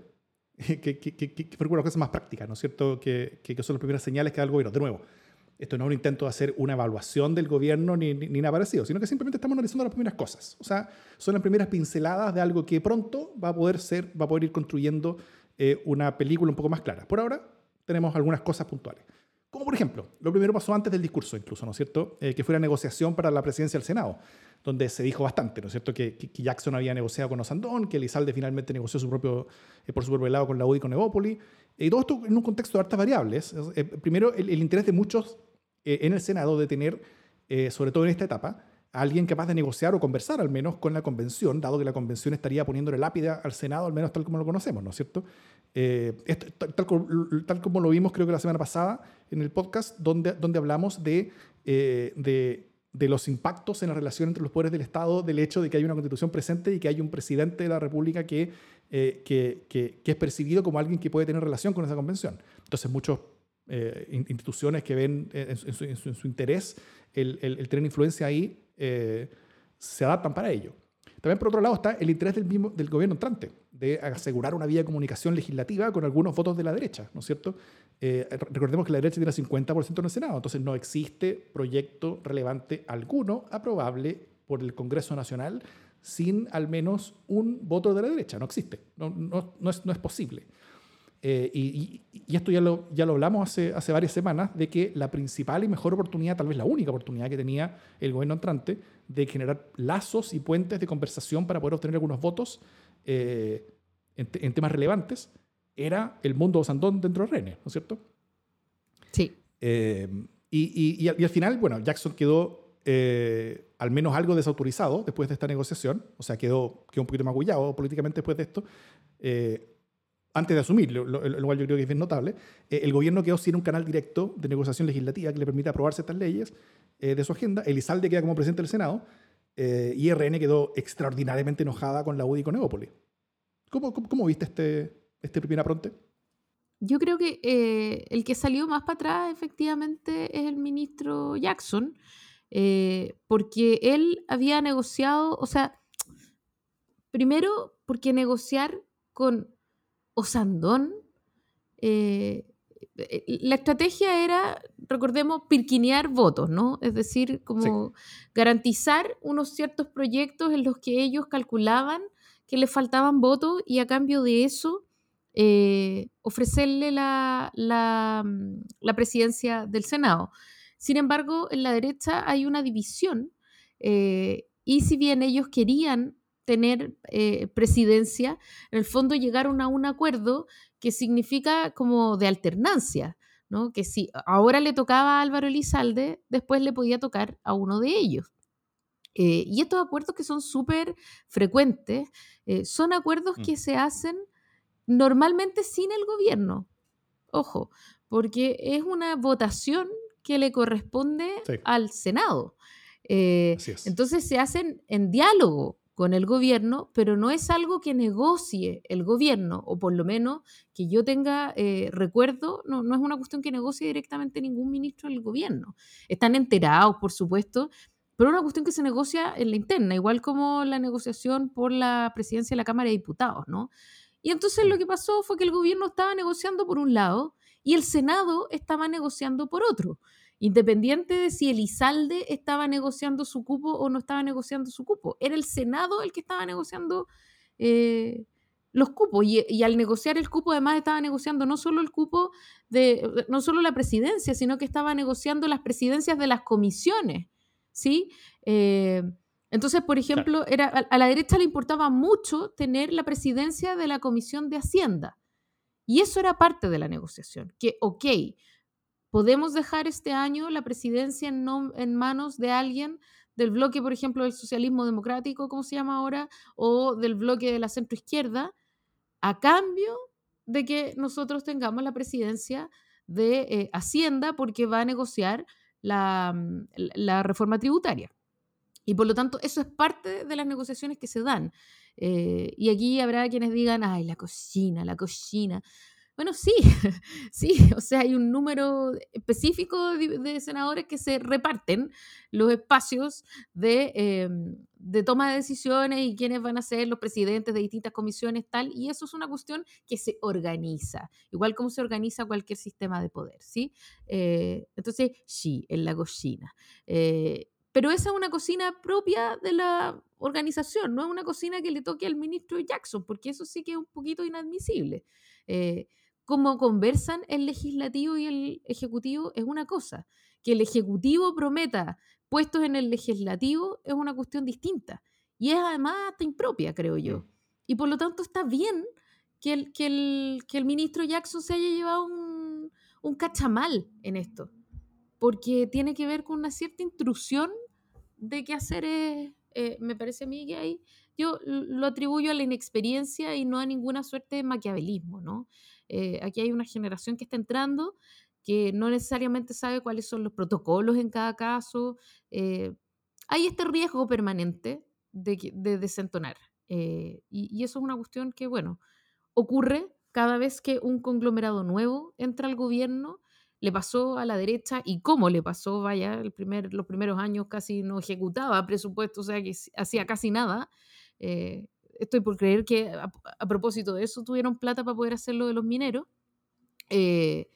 que, que, que, que, que cosas más prácticas, ¿no es cierto? Que, que, son las primeras señales que da el gobierno. De nuevo, esto no es un intento de hacer una evaluación del gobierno ni, ni, ni, nada parecido, sino que simplemente estamos analizando las primeras cosas. O sea, son las primeras pinceladas de algo que pronto va a poder ser, va a poder ir construyendo eh, una película un poco más clara. Por ahora tenemos algunas cosas puntuales. Como por ejemplo, lo primero pasó antes del discurso incluso, ¿no es cierto? Eh, que fue la negociación para la presidencia del Senado. donde se dijo bastante, ¿no es cierto? Que, Jackson había negociado con Osandón, que Elizalde finalmente negoció su propio, eh, por su propio lado con la UDI y con Evópoli. Y todo esto en un contexto de hartas variables. primero, el, interés de muchos en el Senado de tener, sobre todo en esta etapa, a alguien capaz de negociar o conversar al menos con la convención, dado que la convención estaría poniéndole lápida al Senado, al menos tal como lo conocemos, ¿no es cierto? Eh, tal, como lo vimos creo que la semana pasada en el podcast, donde, donde hablamos de, eh, de, los impactos en la relación entre los poderes del Estado, del hecho de que hay una constitución presente y que hay un presidente de la República que, eh, que, que, es percibido como alguien que puede tener relación con esa convención. Entonces muchas instituciones que ven en su, interés el, el, tener influencia ahí se adaptan para ello. También, por otro lado, está el interés del, mismo, del gobierno entrante de asegurar una vía de comunicación legislativa con algunos votos de la derecha, ¿no es cierto? Eh, recordemos que la derecha tiene 50% en el Senado, entonces no existe proyecto relevante alguno aprobable por el Congreso Nacional sin al menos un voto de la derecha. No existe, no, no, no, es, no es, posible. Eh, y, y, esto ya lo, ya lo hablamos hace, hace varias semanas, de que la principal y mejor oportunidad, tal vez la única oportunidad que tenía el gobierno entrante de generar lazos y puentes de conversación para poder obtener algunos votos eh, en, temas relevantes, era el mundo Sandón dentro de René, ¿no es cierto?
Sí.
Eh, y, y, al final, bueno, Jackson quedó eh, al menos algo desautorizado después de esta negociación, o sea, quedó, quedó un poquito magullado políticamente después de esto. Antes de asumir, lo, cual yo creo que es bien notable, el gobierno quedó sin un canal directo de negociación legislativa que le permita aprobarse estas leyes de su agenda. Elizalde queda como presidente del Senado eh, y RN quedó extraordinariamente enojada con la UDI y con Eópolis. ¿Cómo, cómo, viste este, este primer apronte?
Yo creo que eh, el que salió más para atrás efectivamente es el ministro Jackson, eh, porque él había negociado, o sea, primero porque negociar con Osandón eh, la estrategia era, recordemos, pirquinear votos, ¿no? Es decir, como garantizar unos ciertos proyectos en los que ellos calculaban que les faltaban votos y a cambio de eso eh, ofrecerle la, la, presidencia del Senado. Sin embargo, en la derecha hay una división eh, y si bien ellos querían tener presidencia, en el fondo llegaron a un acuerdo que significa como de alternancia, ¿no? Que si ahora le tocaba a Álvaro Elizalde, después le podía tocar a uno de ellos. Eh, y estos acuerdos que son súper frecuentes, eh, son acuerdos mm. que se hacen normalmente sin el gobierno. Ojo, porque es una votación que le corresponde al Senado. Eh, entonces se hacen en diálogo con el gobierno, pero no es algo que negocie el gobierno, o por lo menos que yo tenga eh, recuerdo, no, no es una cuestión que negocie directamente ningún ministro del gobierno. Están enterados, por supuesto, pero es una cuestión que se negocia en la interna, igual como la negociación por la presidencia de la Cámara de Diputados, ¿no? Y entonces lo que pasó fue que el gobierno estaba negociando por un lado y el Senado estaba negociando por otro independiente de si Elizalde estaba negociando su cupo o no estaba negociando su cupo. Era el Senado el que estaba negociando eh, los cupos. Y, al negociar el cupo, además estaba negociando no solo el cupo de, no solo la presidencia, sino que estaba negociando las presidencias de las comisiones. ¿Sí? Eh, entonces, por ejemplo, era, a, la derecha le importaba mucho tener la presidencia de la Comisión de Hacienda. Y eso era parte de la negociación. Que, ok, ¿Podemos dejar este año la presidencia en, en, manos de alguien del bloque, por ejemplo, del socialismo democrático, como se llama ahora, o del bloque de la centroizquierda, a cambio de que nosotros tengamos la presidencia de eh, Hacienda porque va a negociar la, mm, la, reforma tributaria? Y por lo tanto, eso es parte de las negociaciones que se dan. Eh, y aquí habrá quienes digan, ay, la cocina, la cocina. Bueno, sí, sí, o sea, hay un número específico de, senadores que se reparten los espacios em, de, toma de decisiones y quiénes van a ser los presidentes de distintas comisiones, tal, y eso es una cuestión que se organiza, igual como se organiza cualquier sistema de poder, ¿sí? Eh, entonces, sí, en la cocina. Eh, pero esa es una cocina propia de la organización, no es una cocina que le toque al ministro Jackson, porque eso sí que es un poquito inadmisible. Eh, cómo conversan el legislativo y el ejecutivo es una cosa. Que el ejecutivo prometa puestos en el legislativo es una cuestión distinta. Y es además hasta impropia, creo yo. Y por lo tanto está bien que el, que el, que el ministro Jackson se haya llevado un, un cachamal en esto. Porque tiene que ver con una cierta intrusión de qué hacer es, eh, me parece a mí que ahí yo lo atribuyo a la inexperiencia y no a ninguna suerte de maquiavelismo, ¿no? Eh, aquí hay una generación que está entrando que no necesariamente sabe cuáles son los protocolos en cada caso. eh, hay este riesgo permanente de, desentonar. eh, y, eso es una cuestión que, bueno, ocurre cada vez que un conglomerado nuevo entra al gobierno. Le pasó a la derecha y cómo le pasó, vaya, el primer, los primeros años casi no ejecutaba presupuesto, o sea que hacía casi nada. Estoy por creer que a, propósito de eso tuvieron plata para poder hacer lo de los mineros. Eh,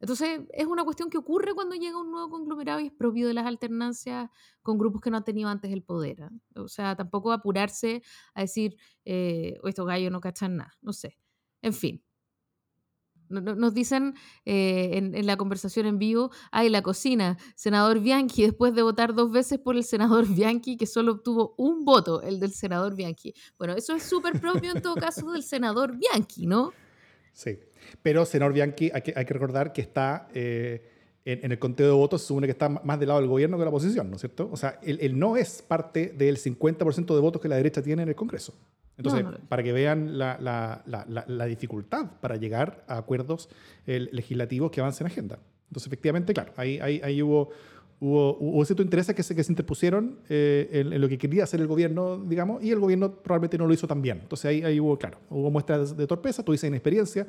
entonces, es una cuestión que ocurre cuando llega un nuevo conglomerado y es propio de las alternancias con grupos que no han tenido antes el poder. ¿ah? O sea, tampoco apurarse a decir, eh, "O estos gallos no cachan nada, no sé. En fin. No- no- Nos dicen eh, en, la conversación en vivo, ay, la cocina, senador Bianchi, después de votar dos veces por el senador Bianchi, que solo obtuvo un voto, el del senador Bianchi. Bueno, eso es súper propio en todo caso del senador Bianchi, ¿no?
Sí. Pero senador Bianchi, hay que, recordar que está eh, en, el conteo de votos, se supone que está más del lado del gobierno que de la oposición, ¿no es cierto? O sea, él no es parte del 50% de votos que la derecha tiene en el Congreso. Entonces,
No, no.
para que vean la, la- la- la- dificultad para llegar a acuerdos eh, legislativos que avancen agenda. Entonces, efectivamente, claro, ahí, ahí, ahí hubo, hubo, hubo ciertos intereses que se, que se interpusieron eh, en, en lo que quería hacer el gobierno, digamos, y el gobierno probablemente no lo hizo tan bien. Entonces, ahí, ahí hubo, claro, hubo muestras de torpeza, tú dices inexperiencia,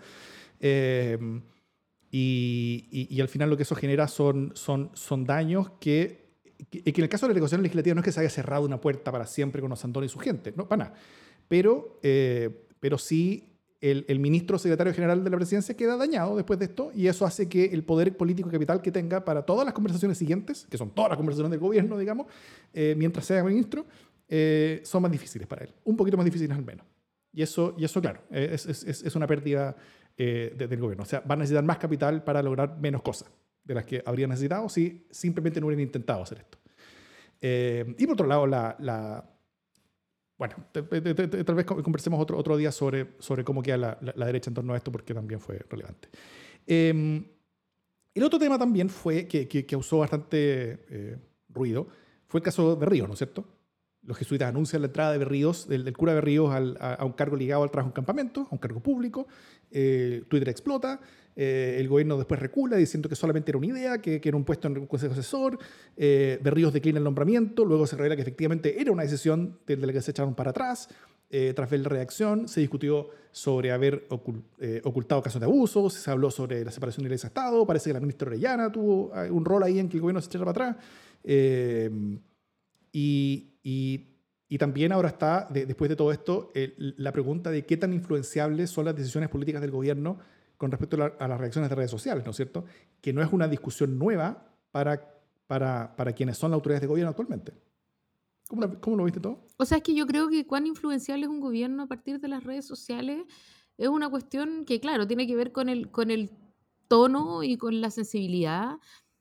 eh, y, y- y al final lo que eso genera son, son, son daños que, que, que en el caso de la negociación legislativa no es que se haya cerrado una puerta para siempre con Osandón y su gente, no, para nada. Pero, eh, pero sí el, el ministro secretario general de la presidencia queda dañado después de esto y eso hace que el poder político y capital que tenga para todas las conversaciones siguientes, que son todas las conversaciones del gobierno, digamos, eh, mientras sea ministro, eh, son más difíciles para él, un poquito más difíciles al menos. Y eso, y eso claro, eh, es, es- es- una pérdida eh, de- del gobierno. O sea, van a necesitar más capital para lograr menos cosas de las que habrían necesitado si simplemente no hubieran intentado hacer esto. Eh, y por otro lado, la... la- bueno, te- te- te- tal vez con- conversemos otro, otro día sobre, sobre cómo queda la, la- la derecha en torno a esto, porque también fue relevante. Eh, el otro tema también fue, que, que causó bastante eh, ruido, fue el caso de Ríos, ¿no es cierto? Los jesuitas anuncian la entrada de Berríos, del, del cura Berríos al- a, a un cargo ligado al trabajo en campamento, a un cargo público. Eh, Twitter explota, eh, el gobierno después recula diciendo que solamente era una idea, que, que era un puesto en un consejo asesor. Eh, Berríos declina el nombramiento, luego se revela que efectivamente era una decisión de, la que se echaron para atrás. Eh, tras ver la reacción, se discutió sobre haber eh, ocultado casos de abuso, se habló sobre la separación de Iglesia-Estado, parece que la ministra Orellana tuvo eh, un rol ahí en que el gobierno se echara para atrás. Eh, y, y- y también ahora está, de- después de todo esto, el- la pregunta de qué tan influenciables son las decisiones políticas del gobierno con respecto a, la- a las reacciones de redes sociales, ¿no es cierto? Que no es una discusión nueva para, para, para quienes son las autoridades de gobierno actualmente. ¿Cómo lo, cómo lo viste todo?
O sea, es que yo creo que cuán influenciable es un gobierno a partir de las redes sociales es una cuestión que, claro, tiene que ver con el, con el tono y con la sensibilidad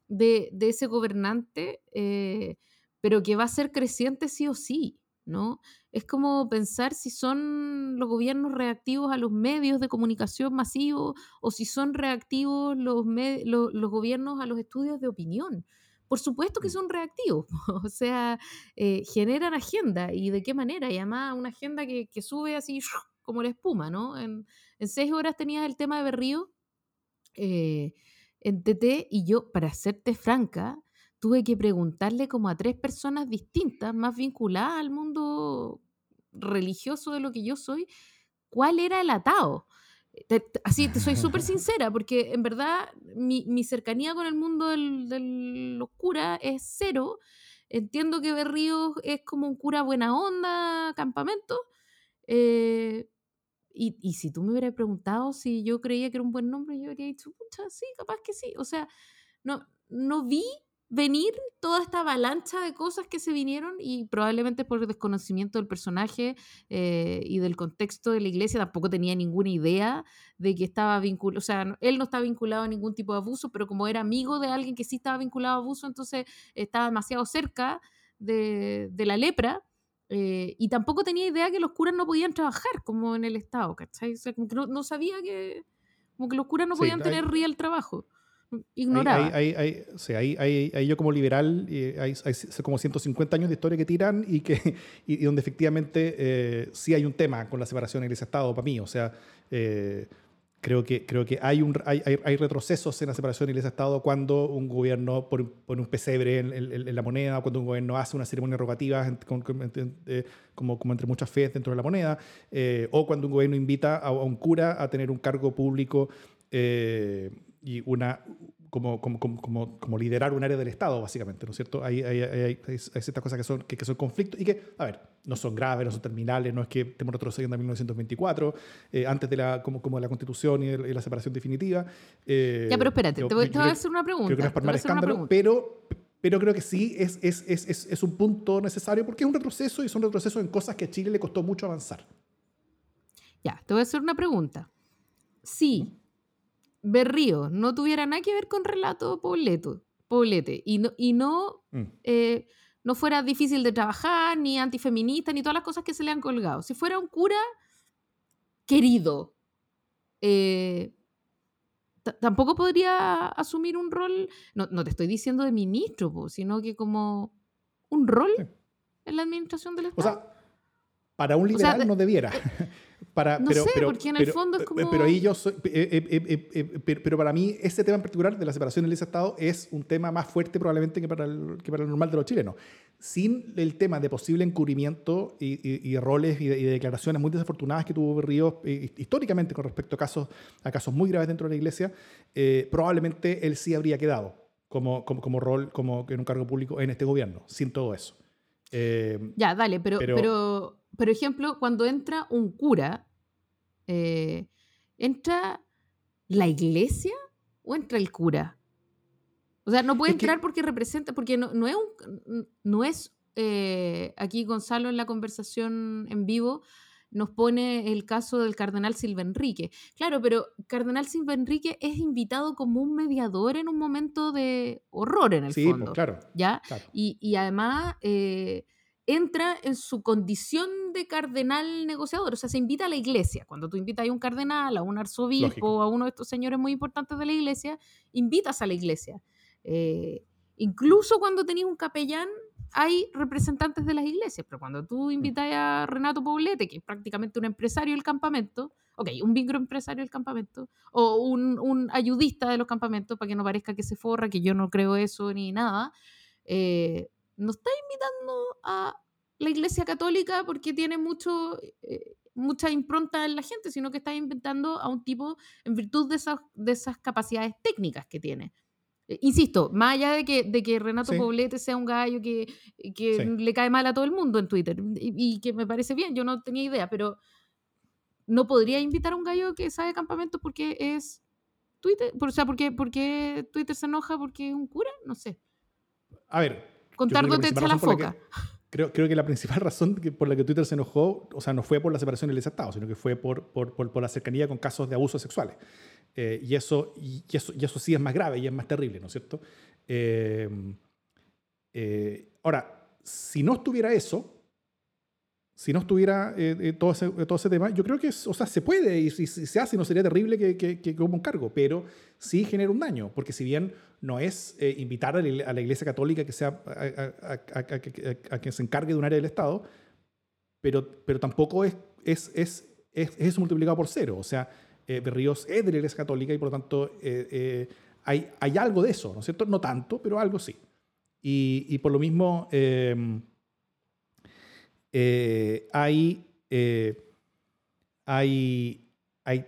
de, de ese gobernante, eh, pero que va a ser creciente sí o sí, ¿no? Es como pensar si son los gobiernos reactivos a los medios de comunicación masivos o si son reactivos los, me- lo- los gobiernos a los estudios de opinión. Por supuesto que
Mm.
son reactivos, o sea, eh, generan agenda y de qué manera, y además una agenda que, que sube así como la espuma, ¿no? En, en seis horas tenías el tema de Berrío eh, en TT y yo, para serte franca, tuve que preguntarle como a tres personas distintas, más vinculadas al mundo religioso de lo que yo soy, cuál era el atado. Te- te- así, te soy súper sincera, porque en verdad mi, mi cercanía con el mundo del, de los curas es cero. Entiendo que Berríos es como un cura buena onda, campamento. eh, y, y si tú me hubieras preguntado si yo creía que era un buen nombre, yo habría dicho, pucha, sí, capaz que sí. O sea, no, no vi venir toda esta avalancha de cosas que se vinieron y probablemente por desconocimiento del personaje eh, y del contexto de la iglesia tampoco tenía ninguna idea de que estaba vinculado, o sea, él no estaba vinculado a ningún tipo de abuso, pero como era amigo de alguien que sí estaba vinculado a abuso, entonces estaba demasiado cerca de, la lepra. Eh, y tampoco tenía idea que los curas no podían trabajar como en el Estado, ¿cachai? O sea, como que no, sabía que, como que los curas no podían tener real trabajo ignoraba.
Ahí, yo como liberal, hay, como 150 años de historia que tiran y, que, y, donde efectivamente eh, sí hay un tema con la separación iglesia-estado para mí. O sea, eh, creo, que, creo que hay, un, hay, hay, retrocesos en la separación iglesia-estado cuando un gobierno pone, un pesebre en, la moneda, cuando un gobierno hace una ceremonia rogativa eh, como, como entre muchas fe dentro de la moneda, o cuando un gobierno invita a, a, un cura a tener un cargo público y una, como, como, como, como, liderar un área del Estado, básicamente, ¿no es cierto? Hay, hay, hay, hay ciertas cosas que son, que, son conflictos y que, a ver, no son graves, no son terminales, no es que estemos retrocediendo a 1924, eh, antes de la, como, como la Constitución y, la separación definitiva.
Eh, ya, pero espérate, te, voy, a hacer una pregunta.
Creo que no es para escándalo, pero, pero creo que sí es, es, es, es, un punto necesario porque es un retroceso y es un retroceso en cosas que a Chile le costó mucho avanzar.
Ya, te voy a hacer una pregunta. Sí, Berrío no tuviera nada que ver con relato Pobleto, Poblete y no, y no, mm. eh, no fuera difícil de trabajar, ni antifeminista, ni todas las cosas que se le han colgado. Si fuera un cura querido, eh, tampoco podría asumir un rol, no, te estoy diciendo de ministro, sino que como un rol en la administración del Estado.
O sea, para un liberal no debiera. Para,
no
pero,
sé,
pero,
porque en el fondo es como...
Pero, ahí yo soy, eh, eh, eh, pero para mí ese tema en particular de la separación del Estado es un tema más fuerte probablemente que para, el, que para el normal de los chilenos. Sin el tema de posible encubrimiento y, y, roles y, declaraciones muy desafortunadas que tuvo Ríos históricamente con respecto a casos, a casos muy graves dentro de la iglesia, probablemente él sí habría quedado como, como, como rol, como en un cargo público en este gobierno, sin todo eso.
Ya, dale, pero, pero por ejemplo, cuando entra un cura, eh, ¿entra la iglesia o entra el cura? O sea, no puede entrar porque representa, porque no, no es un, no es, eh, aquí Gonzalo en la conversación en vivo nos pone el caso del cardenal Silva Enrique. Claro, pero cardenal Silva Enrique es invitado como un mediador en un momento de horror en el
sí,
fondo.
claro.
¿ya? Y, y además... Eh, entra en su condición de cardenal negociador, o sea, se invita a la iglesia. Cuando tú invitas a un cardenal, a un arzobispo, a uno de estos señores muy importantes de la iglesia, invitas a la iglesia. Eh, incluso cuando tenías un capellán, hay representantes de las iglesias, pero cuando tú mm. invitas a Renato Poblete, que es prácticamente un empresario del campamento, ok, un vínculo empresario del campamento, o un, un, ayudista de los campamentos, para que no parezca que se forra, que yo no creo eso ni nada, eh, no está invitando a la Iglesia Católica porque tiene mucho, eh, mucha impronta en la gente, sino que está inventando a un tipo en virtud de esas, de esas capacidades técnicas que tiene. Eh, insisto, más allá de que, de que Renato Poblete sea un gallo que, que le cae mal a todo el mundo en Twitter y, que me parece bien, yo no tenía idea, pero no podría invitar a un gallo que sabe campamento porque es Twitter, o sea, porque, porque Twitter se enoja porque es un cura, no sé.
A ver,
Contar dónde está la foca.
Creo, creo que la principal razón por la que Twitter se enojó, o sea, no fue por la separación del Estado, sino que fue por, por, por, la cercanía con casos de abusos sexuales. Eh, y, eso, y, eso, y eso sí es más grave y es más terrible, ¿no es cierto? Eh, eh, ahora, si no estuviera eso, si no estuviera eh, eh, todo, ese, todo, ese, tema, yo creo que o sea, se puede y si, se hace no sería terrible que, que, que, como un cargo, pero sí genera un daño, porque si bien no es eh, invitar a la, Iglesia Católica que sea, a, que se encargue de un área del Estado, pero, pero tampoco es, es, es, es, es multiplicado por cero. O sea, Berríos es de la Iglesia Católica y por lo tanto hay, hay algo de eso, ¿no es cierto? No tanto, pero algo sí. Y, y por lo mismo eh, hay, eh, hay, hay,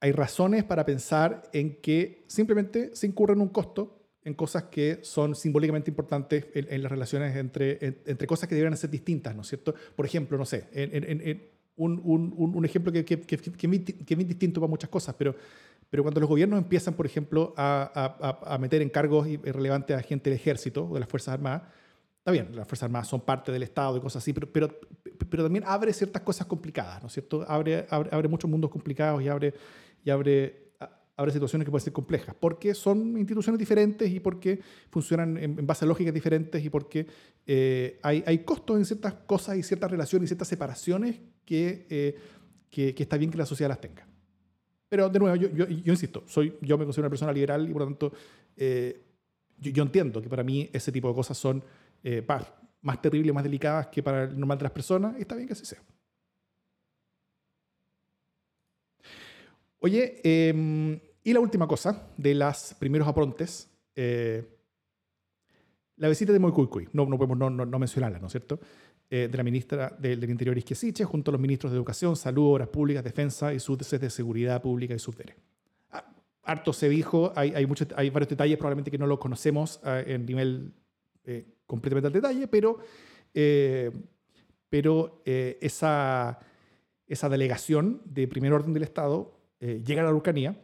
hay, razones para pensar en que simplemente se incurre en un costo en cosas que son simbólicamente importantes en, las relaciones entre, entre cosas que deberían ser distintas, ¿no es cierto? Por ejemplo, no sé, en, un, un, un, ejemplo que, que, que, que, es distinto para muchas cosas, pero, Pero cuando los gobiernos empiezan, por ejemplo, a, a, a meter encargos relevantes a gente del ejército o de las Fuerzas Armadas, está bien, las Fuerzas Armadas son parte del Estado y cosas así, pero, pero, pero también abre ciertas cosas complicadas, ¿no es cierto? Abre, abre, abre muchos mundos complicados y abre, y abre habrá situaciones que pueden ser complejas, porque son instituciones diferentes y porque funcionan en, base a lógicas diferentes y porque eh, hay, hay, costos en ciertas cosas y ciertas relaciones y ciertas separaciones que, eh, que, está bien que la sociedad las tenga. Pero de nuevo, yo, yo, yo, insisto, soy, yo me considero una persona liberal y por lo tanto eh, yo, entiendo que para mí ese tipo de cosas son más terribles, más delicadas que para el normal de las personas y está bien que así sea. Oye, eh, y la última cosa, de los primeros aprontes, eh, la visita de Moikuikui, no, no podemos no, no, mencionarla, ¿no es cierto? Eh, de la ministra del, Interior Isquiasiche, junto a los ministros de Educación, Salud, Obras Públicas, Defensa y subdes de Seguridad Pública y Subdere. Ah, harto se dijo, hay, hay, muchos, hay varios detalles probablemente que no los conocemos ah, en nivel eh, completamente al detalle, pero, pero esa, esa delegación de primer orden del Estado llega a la Araucanía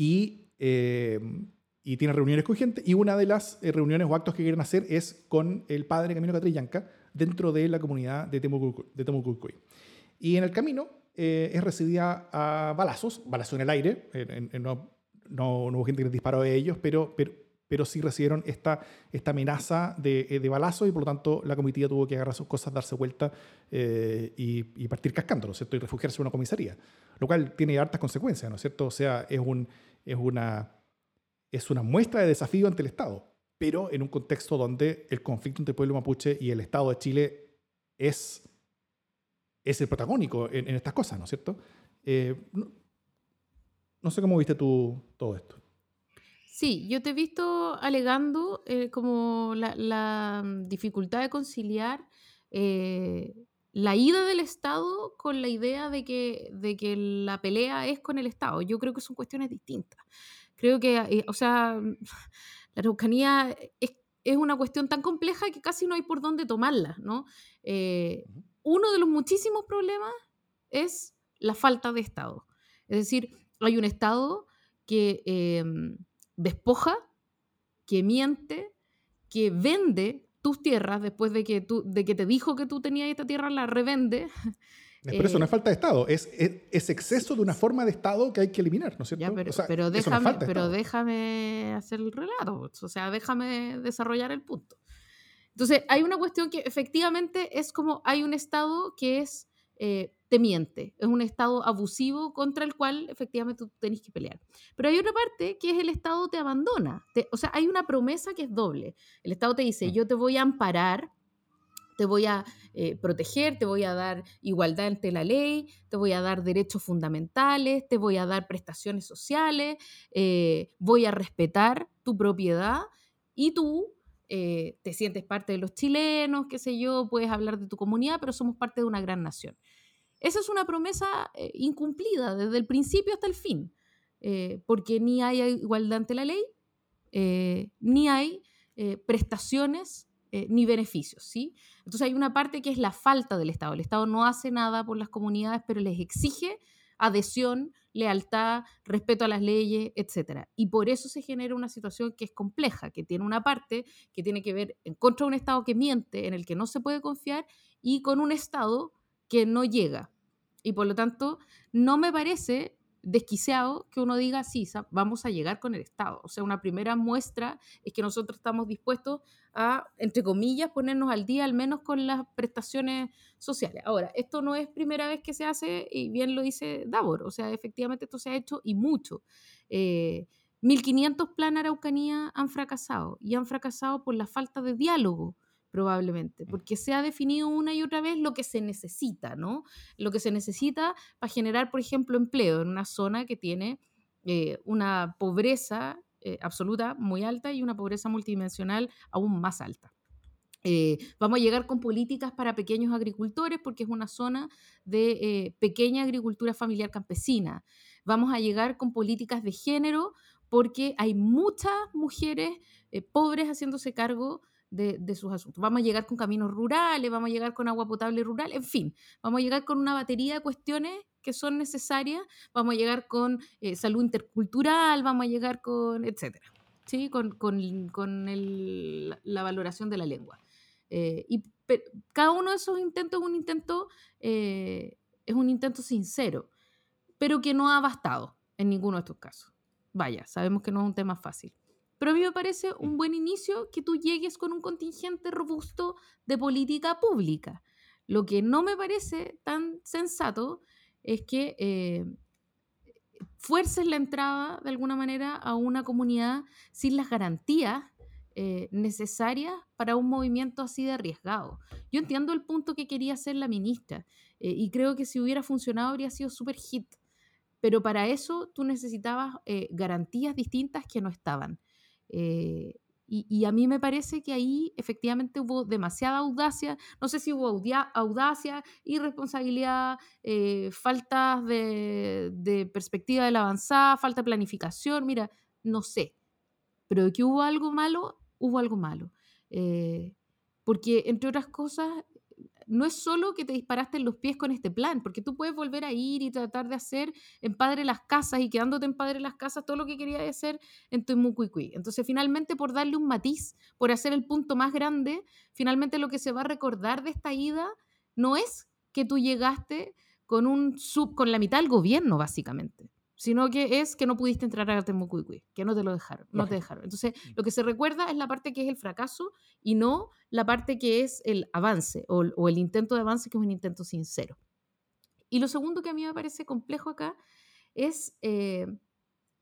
y, eh, y tiene reuniones con gente. Y una de las eh, reuniones o actos que quieren hacer es con el padre Camilo Catrillanca dentro de la comunidad de Temucucuy. Y en el camino eh, es recibida a balazos, balazos en el aire, no, no, hubo gente que les disparó a ellos, pero, pero sí recibieron esta, esta amenaza de, de balazos y por lo tanto la comitiva tuvo que agarrar sus cosas, darse vuelta y, y, partir cascando, ¿no es cierto? Y refugiarse en una comisaría, lo cual tiene hartas consecuencias, ¿no es cierto? O sea, es un, es una, es una muestra de desafío ante el Estado, pero en un contexto donde el conflicto entre el pueblo mapuche y el Estado de Chile es, es el protagónico en, estas cosas, ¿no es cierto? Eh, no, sé cómo viste tú todo esto.
Sí, yo te he visto alegando eh, como la, dificultad de conciliar eh, la ida del Estado con la idea de que, de que la pelea es con el Estado. Yo creo que son cuestiones distintas. Creo que, eh, o sea, la Araucanía es, es, una cuestión tan compleja que casi no hay por dónde tomarla, ¿no? Uno de los muchísimos problemas es la falta de Estado. Es decir, hay un Estado que em, despoja, que miente, que vende tus tierras después de que, tú, de que te dijo que tú tenías esta tierra, la revende.
Pero eso no es falta de Estado, es, es, exceso de una forma de Estado que hay que eliminar, ¿no es cierto?
pero, déjame, pero déjame hacer el relato, o sea, déjame desarrollar el punto. Entonces, hay una cuestión que efectivamente es como hay un Estado que es eh, te miente, es un Estado abusivo contra el cual efectivamente tú tenés que pelear. Pero hay otra parte que es el Estado te abandona, o sea, hay una promesa que es doble. El Estado te dice, mm. yo te voy a amparar, te voy a eh, proteger, te voy a dar igualdad ante la ley, te voy a dar derechos fundamentales, te voy a dar prestaciones sociales, eh, voy a respetar tu propiedad y tú eh, te sientes parte de los chilenos, qué sé yo, puedes hablar de tu comunidad, pero somos parte de una gran nación. Esa es una promesa eh, incumplida desde el principio hasta el fin, eh, porque ni hay igualdad ante la ley, ni hay prestaciones ni beneficios, ¿sí? Entonces hay una parte que es la falta del Estado. El Estado no hace nada por las comunidades, pero les exige adhesión, lealtad, respeto a las leyes, etc. Y por eso se genera una situación que es compleja, que tiene una parte que tiene que ver en contra de un Estado que miente, en el que no se puede confiar, y con un Estado que no llega. Y por lo tanto, no me parece desquiciado que uno diga, sí, vamos a llegar con el Estado. O sea, una primera muestra es que nosotros estamos dispuestos a, entre comillas, ponernos al día al menos con las prestaciones sociales. Ahora, esto no es primera vez que se hace, y bien lo dice Davor, o sea, efectivamente esto se ha hecho y mucho. 1.500 plan Araucanía han fracasado y han fracasado por la falta de diálogo probablemente, porque se ha definido una y otra vez lo que se necesita, ¿no? Lo que se necesita para generar, por ejemplo, empleo en una zona que tiene eh, una pobreza eh, absoluta muy alta y una pobreza multidimensional aún más alta. Eh, vamos a llegar con políticas para pequeños agricultores porque es una zona de pequeña agricultura familiar campesina. Vamos a llegar con políticas de género porque hay muchas mujeres pobres haciéndose cargo de, sus asuntos. Vamos a llegar con caminos rurales, vamos a llegar con agua potable rural, en fin, vamos a llegar con una batería de cuestiones que son necesarias, vamos a llegar con eh, salud intercultural, vamos a llegar con, etcétera, ¿sí? con, con, el, la valoración de la lengua. Eh, y cada uno de esos intentos un intento, eh, es un intento sincero, pero que no ha bastado en ninguno de estos casos. Vaya, sabemos que no es un tema fácil. Pero a mí me parece un buen inicio que tú llegues con un contingente robusto de política pública. Lo que no me parece tan sensato es que eh, fuerces la entrada de alguna manera a una comunidad sin las garantías eh, necesarias para un movimiento así de arriesgado. Yo entiendo el punto que quería hacer la ministra eh, y creo que si hubiera funcionado habría sido súper hit, pero para eso tú necesitabas eh, garantías distintas que no estaban. Y, a mí me parece que ahí efectivamente hubo demasiada audacia, no sé si hubo audacia, irresponsabilidad, falta de, de, perspectiva de la avanzada, falta de planificación, mira, no sé. Pero de que hubo algo malo, hubo algo malo. Eh, porque, entre otras cosas, no es solo que te disparaste en los pies con este plan, porque tú puedes volver a ir y tratar de hacer en Padre las Casas y quedándote en Padre las Casas todo lo que querías hacer en Toimucuicui. Entonces, finalmente, por darle un matiz, por hacer el punto más grande, finalmente lo que se va a recordar de esta ida no es que tú llegaste con un sub, con la mitad del gobierno, básicamente sino que es que no pudiste entrar a Temucuicui, que no te lo dejaron, no te dejaron. Entonces, mm. lo que se recuerda es la parte que es el fracaso y no la parte que es el avance o, el intento de avance, que es un intento sincero. Y lo segundo que a mí me parece complejo acá es eh,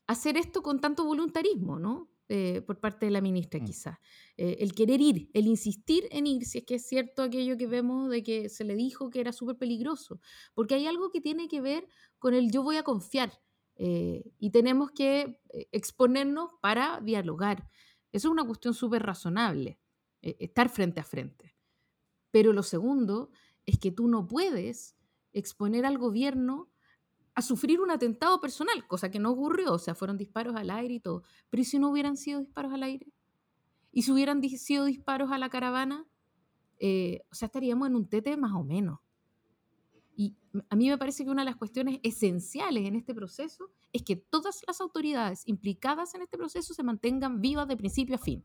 hacer esto con tanto voluntarismo, ¿no? Eh, por parte de la ministra, mm. quizás. Eh, el querer ir, el insistir en ir, si es que es cierto aquello que vemos de que se le dijo que era súper peligroso, porque hay algo que tiene que ver con el yo voy a confiar eh, y tenemos que eh, exponernos para dialogar. Eso es una cuestión súper razonable, eh, estar frente a frente. Pero lo segundo es que tú no puedes exponer al gobierno a sufrir un atentado personal, cosa que no ocurrió, o sea, fueron disparos al aire y todo. Pero ¿y si no hubieran sido disparos al aire? ¿Y si hubieran sido disparos a la caravana? o sea, estaríamos en un tete más o menos. Y a mí me parece que una de las cuestiones esenciales en este proceso es que todas las autoridades implicadas en este proceso se mantengan vivas de principio a fin,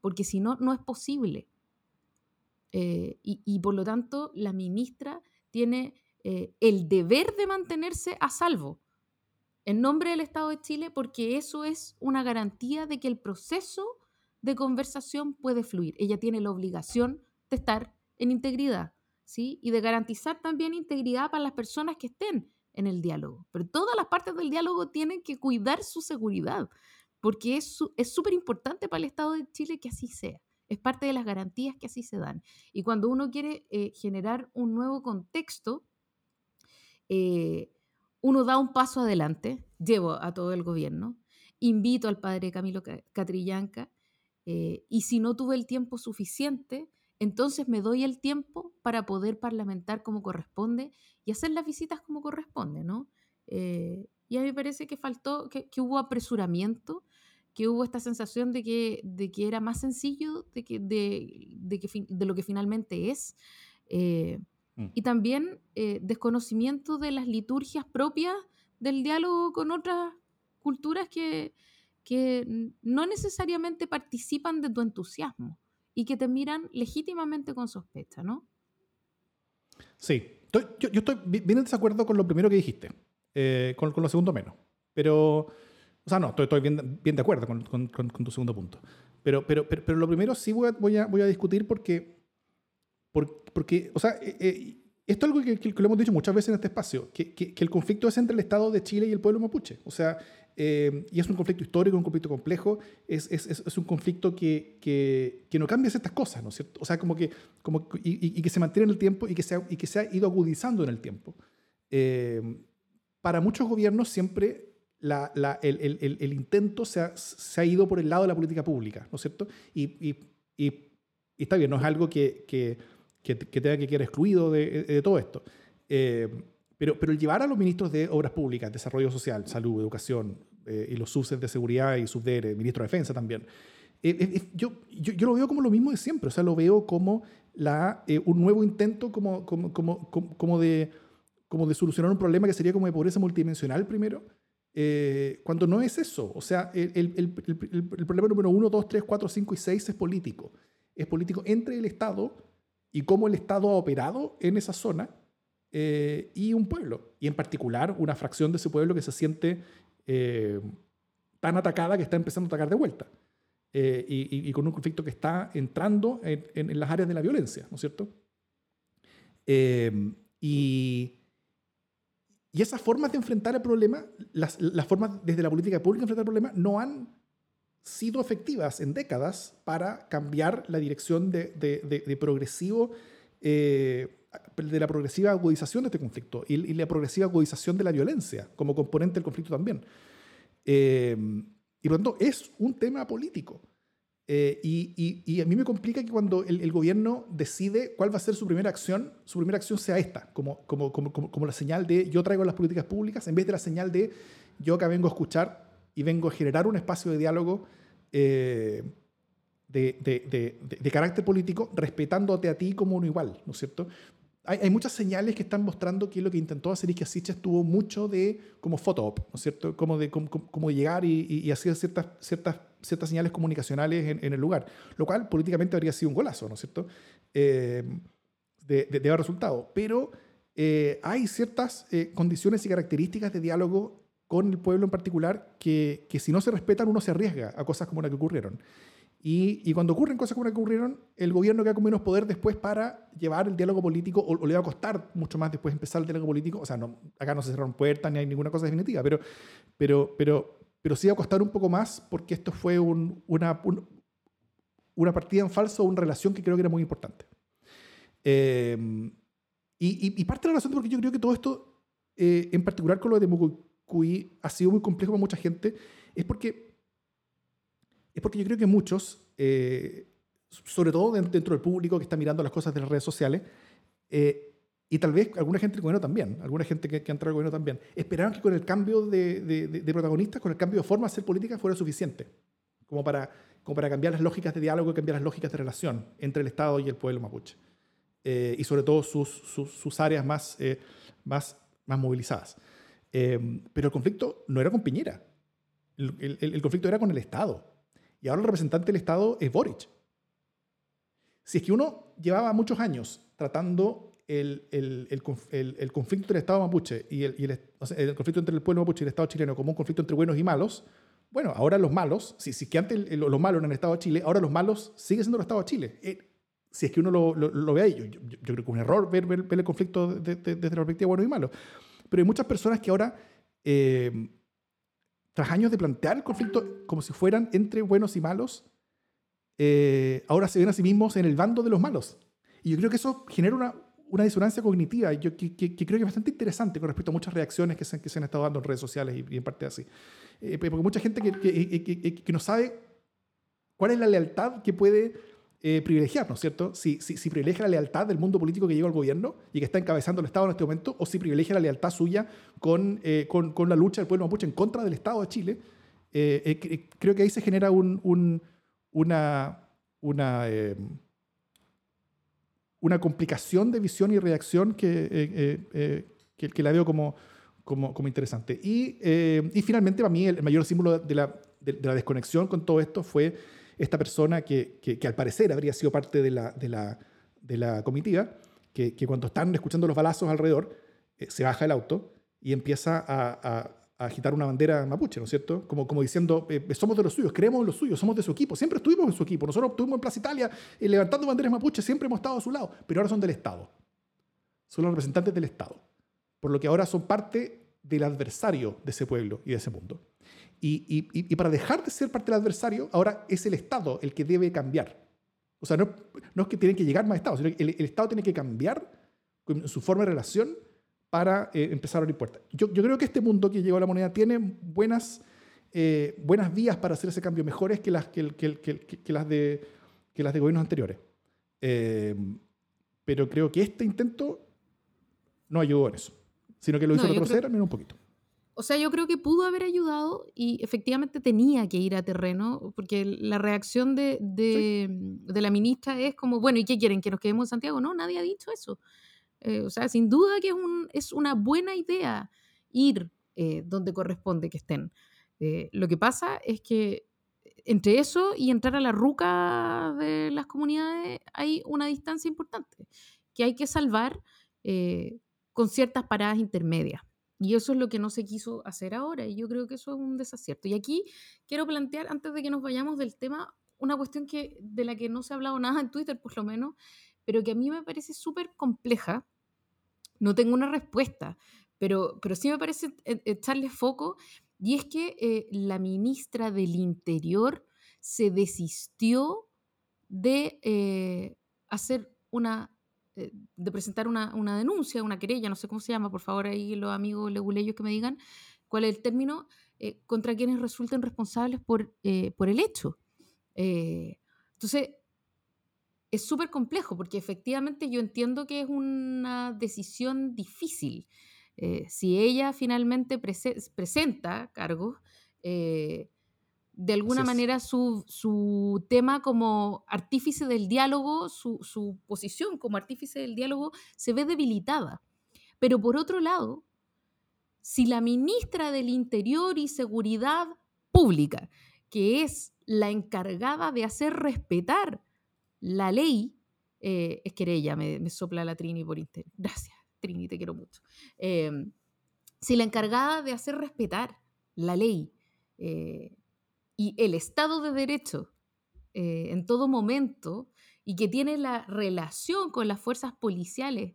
porque si no, no es posible. Eh, y, por lo tanto, la ministra tiene eh, el deber de mantenerse a salvo en nombre del Estado de Chile, porque eso es una garantía de que el proceso de conversación puede fluir. Ella tiene la obligación de estar en integridad. Y de garantizar también integridad para las personas que estén en el diálogo. Pero todas las partes del diálogo tienen que cuidar su seguridad, porque es súper importante para el Estado de Chile que así sea. Es parte de las garantías que así se dan. Y cuando uno quiere eh, generar un nuevo contexto, eh, uno da un paso adelante, llevo a todo el gobierno, invito al padre Camilo Catrillanca, eh, y si no tuve el tiempo suficiente, entonces me doy el tiempo para poder parlamentar como corresponde y hacer las visitas como corresponde, ¿no? Eh, y a mí me parece que faltó, que, hubo apresuramiento, que hubo esta sensación de que, de que era más sencillo de, que, de, que, de lo que finalmente es. Eh, mm. Y también eh, desconocimiento de las liturgias propias del diálogo con otras culturas que, que no necesariamente participan de tu entusiasmo y que te miran legítimamente con sospecha, ¿no?
Sí, yo, estoy bien en desacuerdo con lo primero que dijiste, eh, con, lo segundo menos. Pero, o sea, no, estoy, bien, de acuerdo con, tu segundo punto. Pero, pero, pero, lo primero sí voy a, voy a, discutir porque, porque, o sea, eh, eh, esto es algo que, lo hemos dicho muchas veces en este espacio, que, que, el conflicto es entre el Estado de Chile y el pueblo mapuche. O sea, eh, y es un conflicto histórico, un conflicto complejo, es, es, es un conflicto que, que, no cambia ciertas cosas, ¿no es cierto? O sea, como que, como, y, y, que se mantiene en el tiempo y que se ha, y que se ha ido agudizando en el tiempo. Eh, para muchos gobiernos siempre la, la, el, el, el, intento se ha, se ha, ido por el lado de la política pública, ¿no es cierto? Y, y está bien, no es algo que, que que, tenga que quedar excluido de, de todo esto. Eh, pero, pero llevar a los ministros de Obras Públicas, Desarrollo Social, Salud, Educación eh, y los subses de Seguridad y subdere, ministro de Defensa también, eh, yo, yo, yo, lo veo como lo mismo de siempre, o sea, lo veo como la, un nuevo intento como, como, como, como de, como de solucionar un problema que sería como de pobreza multidimensional primero, eh, cuando no es eso. O sea, el, el, el, el, problema número 1, 2, 3, 4, 5 y 6 es político. Es político entre el Estado y cómo el Estado ha operado en esa zona eh, y un pueblo. Y en particular una fracción de ese pueblo que se siente eh, tan atacada que está empezando a atacar de vuelta. Y, y, con un conflicto que está entrando en, las áreas de la violencia, ¿no es cierto? y y esas formas de enfrentar el problema, las, formas desde la política pública de enfrentar el problema, no han sido efectivas en décadas para cambiar la dirección de, de, progresivo, eh, de la progresiva agudización de este conflicto y, la progresiva agudización de la violencia como componente del conflicto también. Eh, y por lo tanto, es un tema político. Eh, y, a mí me complica que cuando el, gobierno decide cuál va a ser su primera acción, su primera acción sea esta, como, como, como, como, la señal de yo traigo las políticas públicas, en vez de la señal de yo acá vengo a escuchar y vengo a generar un espacio de diálogo eh, de, de, de, carácter político, respetándote a ti como uno igual, ¿no es cierto? Hay, hay, muchas señales que están mostrando que lo que intentó hacer que Siches tuvo mucho de como foto ¿no es cierto? Como de, como, como llegar y, y, hacer ciertas, ciertas ciertas señales comunicacionales en, el lugar, lo cual políticamente habría sido un golazo, ¿no es cierto? Eh, de, de, haber resultado. Pero eh, hay ciertas eh, condiciones y características de diálogo con el pueblo en particular que, que, si no se respetan uno se arriesga a cosas como las que ocurrieron. Y, y, cuando ocurren cosas como las que ocurrieron, el gobierno queda con menos poder después para llevar el diálogo político, o, le va a costar mucho más después empezar el diálogo político. O sea, no, acá no se cerraron puertas ni hay ninguna cosa definitiva, pero, pero, pero, pero sí va a costar un poco más porque esto fue una, una partida en falso, una relación que creo que era muy importante. Eh, y, parte de la razón porque yo creo que todo esto, eh, en particular con lo de Mucuy, ha sido muy complejo para mucha gente, es porque, es porque yo creo que muchos, eh, sobre todo dentro del público que está mirando las cosas de las redes sociales, y tal vez alguna gente del gobierno también, alguna gente que, que ha entrado al gobierno también, esperaban que con el cambio de, protagonistas, con el cambio de forma de hacer política fuera suficiente, como para, como para cambiar las lógicas de diálogo cambiar las lógicas de relación entre el Estado y el pueblo mapuche. Eh, y sobre todo sus, sus, áreas más, eh, más, más movilizadas. Eh, pero el conflicto no era con Piñera, el, el, el conflicto era con el Estado. Y ahora el representante del Estado es Boric. Si es que uno llevaba muchos años tratando el, el, conflicto entre el Estado mapuche y, el, el, conflicto entre el pueblo mapuche y el Estado chileno como un conflicto entre buenos y malos, bueno, ahora los malos, si, si que antes los malos eran el Estado de Chile, ahora los malos siguen siendo el Estado de Chile. Eh, si es que uno lo, lo, ve ahí, yo, yo, creo que un error ver, ver, el conflicto desde la perspectiva de buenos y malos. Pero hay muchas personas que ahora, eh, tras años de plantear el conflicto como si fueran entre buenos y malos, eh, ahora se ven a sí mismos en el bando de los malos. Y yo creo que eso genera una, una disonancia cognitiva yo, que, que, creo que es bastante interesante con respecto a muchas reacciones que se, que se han estado dando en redes sociales y, en parte así. Eh, porque mucha gente que, que, no sabe cuál es la lealtad que puede eh, privilegiar, ¿no es cierto? Si, privilegia la lealtad del mundo político que llega al gobierno y que está encabezando el Estado en este momento, o si privilegia la lealtad suya con, eh, con, la lucha del pueblo mapuche en contra del Estado de Chile, creo que ahí se genera un, un, una... una complicación de visión y reacción que, eh, eh, eh, que, la veo como, como, interesante. Y, y, finalmente, para mí, el mayor símbolo de la, de, la, desconexión con todo esto fue esta persona que, que, al parecer habría sido parte de la, de la, de la comitiva, que, cuando están escuchando los balazos alrededor, se baja el auto y empieza a, a agitar una bandera mapuche, ¿no es cierto? Como, como diciendo, eh, somos de los suyos, creemos en los suyos, somos de su equipo, siempre estuvimos en su equipo, nosotros estuvimos en Plaza Italia eh, levantando banderas mapuche, siempre hemos estado a su lado, pero ahora son del Estado, son los representantes del Estado, por lo que ahora son parte del adversario de ese pueblo y de ese mundo. Y, y, y para dejar de ser parte del adversario, ahora es el Estado el que debe cambiar. O sea, no, no es que tienen que llegar más Estados, sino que el, el Estado tiene que cambiar su forma de relación para eh, empezar a abrir puertas. Yo, yo, creo que este mundo que llegó a la moneda tiene buenas, eh, buenas vías para hacer ese cambio mejores que las, que, que, que las, de, que las de gobiernos anteriores. Eh, pero creo que este intento no ayudó en eso, sino que lo hizo no, retroceder creo... un poquito.
O sea, yo creo que pudo haber ayudado y efectivamente tenía que ir a terreno, porque la reacción de, de, sí. de la ministra es como, bueno, ¿y qué quieren? ¿Que nos quedemos en Santiago? No, nadie ha dicho eso. Eh, o sea, sin duda que es, un, es una buena idea ir eh, donde corresponde que estén. Eh, lo que pasa es que entre eso y entrar a la ruca de las comunidades hay una distancia importante que hay que salvar con ciertas paradas intermedias. Y eso es lo que no se quiso hacer ahora, y yo creo que eso es un desacierto. Y aquí quiero plantear, antes de que nos vayamos del tema, una cuestión que, de la que no se ha hablado nada en Twitter, por lo menos, pero que a mí me parece súper compleja. No tengo una respuesta, pero, pero sí me parece echarle foco, y es que eh, la ministra del Interior se desistió de eh, hacer una de presentar una, una, denuncia, una querella, no sé cómo se llama, por favor ahí los amigos leguleyos que me digan cuál es el término, eh, contra quienes resulten responsables por, eh, por el hecho. entonces, es súper complejo porque efectivamente yo entiendo que es una decisión difícil. si ella finalmente presenta cargos, de alguna manera su, tema como artífice del diálogo, su, posición como artífice del diálogo se ve debilitada. Pero por otro lado, si la ministra del Interior y Seguridad Pública, que es la encargada de hacer respetar la ley, eh, es que ella me, sopla la Trini por internet. Gracias, Trini, te quiero mucho. Em, si la encargada de hacer respetar la ley eh, y el Estado de Derecho eh, en todo momento y que tiene la relación con las fuerzas policiales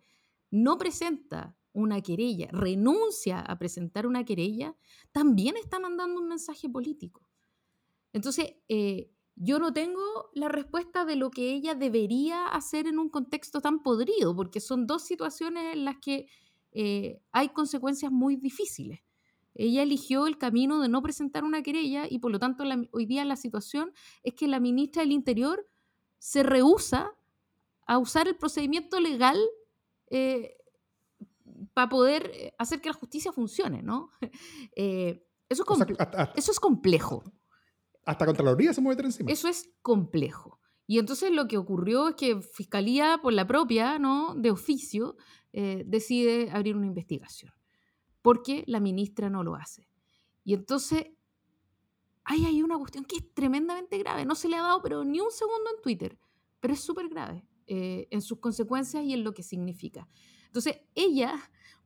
no presenta una querella, renuncia a presentar una querella, también está mandando un mensaje político. Entonces, eh, yo no tengo la respuesta de lo que ella debería hacer en un contexto tan podrido, porque son dos situaciones en las que eh, hay consecuencias muy difíciles. Ella eligió el camino de no presentar una querella y por lo tanto hoy día la situación es que la ministra del Interior se rehúsa a usar el procedimiento legal eh, para poder eh, hacer que la justicia funcione, ¿no? Eh, eso, es eso es complejo.
Hasta Contraloría se mueve encima.
Eso es complejo. Y entonces lo que ocurrió es que Fiscalía, por la propia, ¿no? De oficio, decide abrir una investigación porque la ministra no lo hace. Y entonces, ahí hay una cuestión que es tremendamente grave. No se le ha dado, pero ni un segundo en Twitter, pero es súper grave eh, en sus consecuencias y en lo que significa. Entonces, ella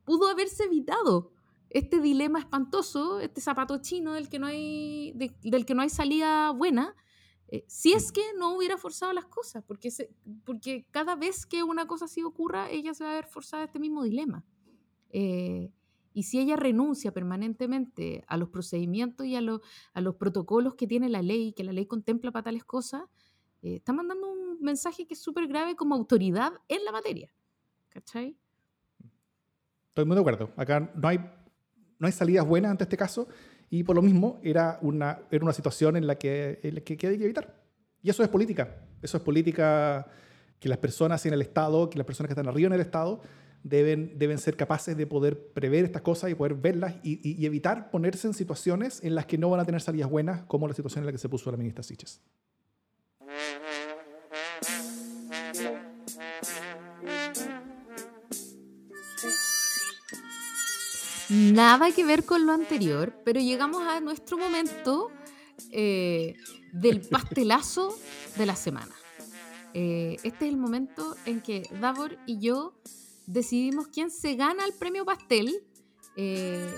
pudo haberse evitado este dilema espantoso, este zapato chino del que no hay, del que no hay salida buena, eh, si es que no hubiera forzado las cosas, porque, porque cada vez que una cosa así ocurra, ella se va a ver forzada a este mismo dilema. Eh, y si ella renuncia permanentemente a los procedimientos y a, a los protocolos que tiene la ley, que la ley contempla para tales cosas, eh, está mandando un mensaje que es súper grave como autoridad en la materia. ¿Cachai?
Estoy muy de acuerdo. Acá no hay, no hay salidas buenas ante este caso y por lo mismo era una, era una situación en la, que, en la que, que hay que evitar. Y eso es política. Eso es política que las personas en el Estado, que las personas que están arriba en el Estado, deben, deben ser capaces de poder prever estas cosas y poder verlas y, evitar ponerse en situaciones en las que no van a tener salidas buenas, como la situación en la que se puso la ministra Siches.
Nada que ver con lo anterior, pero llegamos a nuestro momento eh, del pastelazo de la semana. Eh, este es el momento en que Davor y yo decidimos quién se gana el premio pastel eh,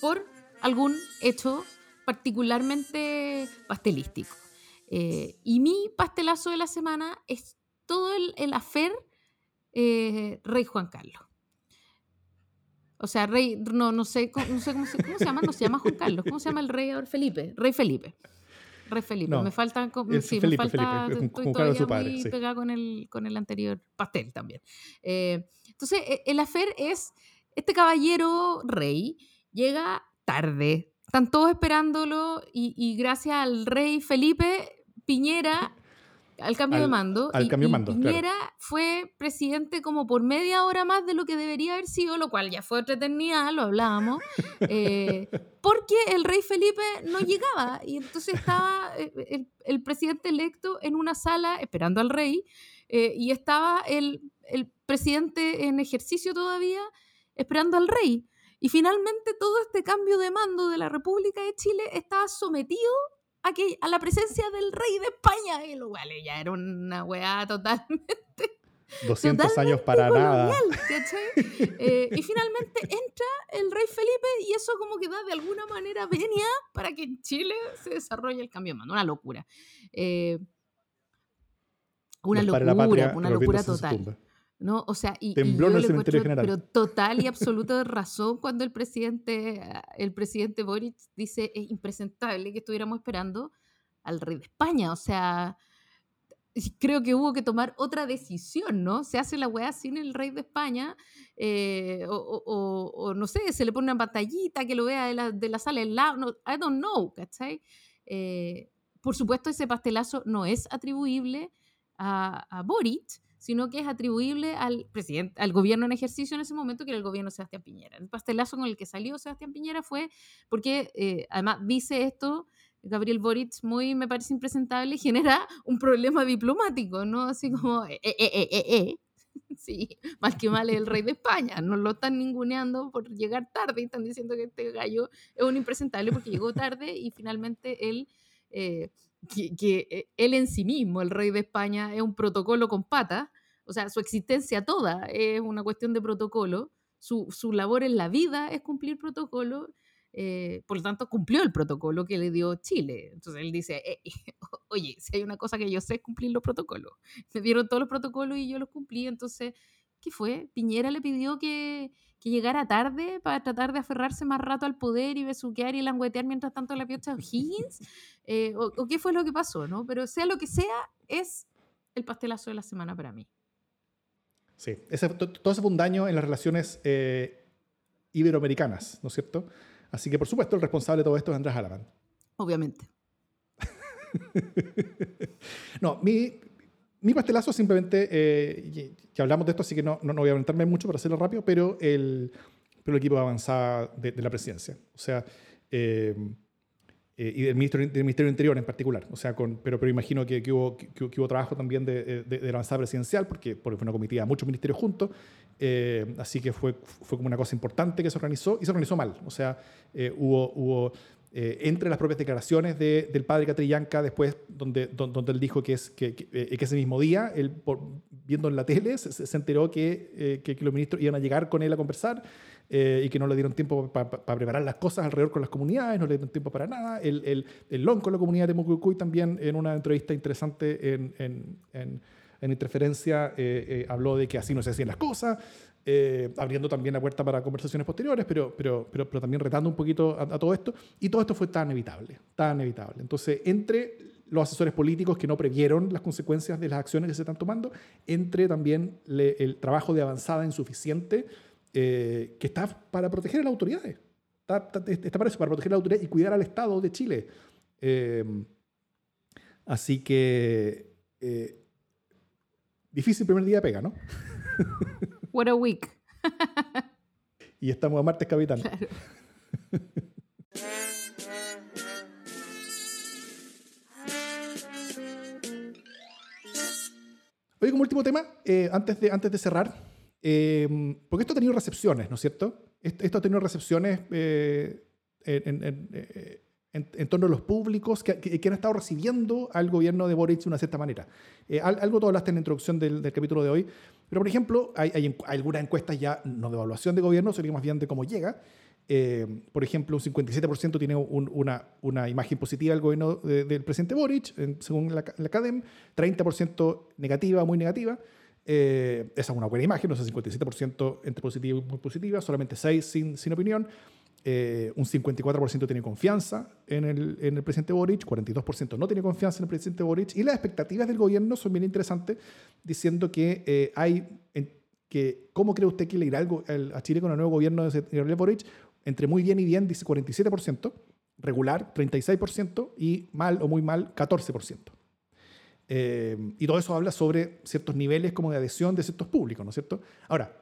por algún hecho particularmente pastelístico. Eh, y mi pastelazo de la semana es todo el, el afer eh, Rey Juan Carlos. O sea, Rey, no, no sé, sé cómo, se, cómo se llama, no se llama Juan Carlos, ¿cómo se llama el rey ahora? Felipe, Rey Felipe. Rey Felipe. me falta, sí, me falta, Felipe, estoy todavía su padre, muy sí. pegada con el, con el anterior pastel también. Eh, entonces, e, el afer es, este caballero rey llega tarde, están todos esperándolo y, y gracias al rey Felipe Piñera al cambio de mando.
al
y,
cambio de
y
mando, claro.
Piñera fue presidente como por media hora más de lo que debería haber sido, lo cual ya fue otra eternidad, lo hablábamos, eh, porque el rey Felipe no llegaba y entonces estaba eh, el, el presidente electo en una sala esperando al rey eh, y estaba el, el presidente en ejercicio todavía esperando al rey. Y finalmente todo este cambio de mando de la República de Chile estaba sometido a, la presencia del rey de España, y lo cual ya era una weá totalmente
200 años para nada.
Eh, y finalmente entra el rey Felipe y eso como que da de alguna manera venia para que en Chile se desarrolle el cambio de mando. Una locura. Eh, una locura, una locura total. ¿No? O sea, y, y
Tembló
yo
en el
le encuentro,
general.
pero total y absoluta razón cuando el presidente, ah, el presidente Boric dice es impresentable que estuviéramos esperando al rey de España. O sea, y creo que hubo que tomar otra decisión, ¿no? Se hace la weá sin el rey de España, eh, o, o- o- o no sé, se le pone una pantallita que lo vea de la, de la sala del lado, no, I don't know, ¿cachai? Eh, por supuesto, ese pastelazo no es atribuible a, a Boric, sino que es atribuible al presidente, al gobierno en ejercicio en ese momento, que era el gobierno de Sebastián Piñera. El pastelazo con el que salió Sebastián Piñera fue porque, eh, además, dice esto Gabriel Boric muy, me parece impresentable, genera un problema diplomático, ¿no? Así como, eh, eh, eh, eh, eh. Sí, mal que mal es el rey de España, no lo están ninguneando por llegar tarde y están diciendo que este gallo es un impresentable porque llegó tarde y finalmente él, eh, que, que, eh, él en sí mismo, el rey de España, es un protocolo con patas, o sea, su existencia toda es una cuestión de protocolo, su, su labor en la vida es cumplir protocolo eh, por lo tanto, cumplió el protocolo que le dio Chile. Entonces él dice, "Eh, oye, si hay una cosa que yo sé es cumplir los protocolos. Me dieron todos los protocolos y yo los cumplí. Entonces, ¿qué fue? Piñera le pidió que, que llegara tarde para tratar de aferrarse más rato al poder y besuquear y languetear mientras tanto la piocha O'Higgins. Eh, o, o qué fue lo que pasó, ¿no? Pero sea lo que sea, es el pastelazo de la semana para mí.
Sí, ese, todo ese fue un daño en las relaciones eh, iberoamericanas, ¿no es cierto? Así que, por supuesto, el responsable de todo esto es Andrés Alamán.
Obviamente.
No, mi, mi pastelazo simplemente, eh, y- que hablamos de esto, así que no, no, no voy a aventarme mucho para hacerlo rápido, pero el, pero el equipo de avanzada de, de la presidencia. O sea, eh, eh, y del Ministerio, del Ministerio Interior en particular. O sea, con, pero, pero imagino que, que hubo, que, que hubo trabajo también de, de, de la avanzada presidencial, porque, porque fue una comitiva de muchos ministerios juntos. eh, así que fue, fue como una cosa importante que se organizó y se organizó mal. O sea, eh, hubo, hubo eh, entre las propias declaraciones de- del padre Catrillanca, después, donde, don- donde él dijo que, es, eh, que ese mismo día, él, por- viendo en la tele, se, se enteró eh, que, que los ministros iban a llegar con él a conversar eh, y que no le dieron tiempo para preparar las cosas alrededor con las comunidades, no le dieron tiempo para nada. El, el, el LON con la comunidad de Mucucuy también, en una entrevista interesante en, en, en, en Interferencia, eh, eh, habló de que así no se hacían las cosas. eh, abriendo también la puerta para conversaciones posteriores, pero, pero, pero, pero también retando un poquito a, a todo esto. Y todo esto fue tan evitable, tan evitable. Entonces, entre los asesores políticos que no previeron las consecuencias de las acciones que se están tomando, entre también le- el trabajo de avanzada insuficiente eh, que está para proteger a las autoridades. Está, está- está para eso, para proteger a la autoridad y cuidar al Estado de Chile. Eh, así que eh, difícil primer día de pega, ¿no?
What a week.
Y estamos a martes, capitán.
Claro.
Oye, como último tema, eh, antes, de, antes de cerrar, eh, porque esto ha tenido recepciones, ¿no es cierto? Est- Esto ha tenido recepciones eh, en, en- eh, en- en torno a los públicos que, que- que han estado recibiendo al gobierno de Boric de una cierta manera. Eh, al- algo tú hablaste en la introducción del, del capítulo de hoy, pero por ejemplo, hay, hay algunas encuestas ya, no de evaluación de gobierno, sino más bien de cómo llega. Eh, por ejemplo, un 57% tiene un- una, una imagen positiva del gobierno de- del presidente Boric, según la, la CADEM, 30% negativa, muy negativa. Eh, esa es una buena imagen, o sea, 57% entre positiva y muy positiva, solamente 6 sin, sin opinión. Eh, un 54% tiene confianza en el, en el presidente Boric, 42% no tiene confianza en el presidente Boric. Y las expectativas del gobierno son bien interesantes, diciendo que eh, hay, en- que, ¿cómo cree usted que le irá a Chile con el nuevo gobierno de Gabriel Boric? Entre muy bien y bien dice 47%, regular 36% y mal o muy mal 14%. Eh, y todo eso habla sobre ciertos niveles como de adhesión de ciertos públicos, ¿no es cierto? Ahora,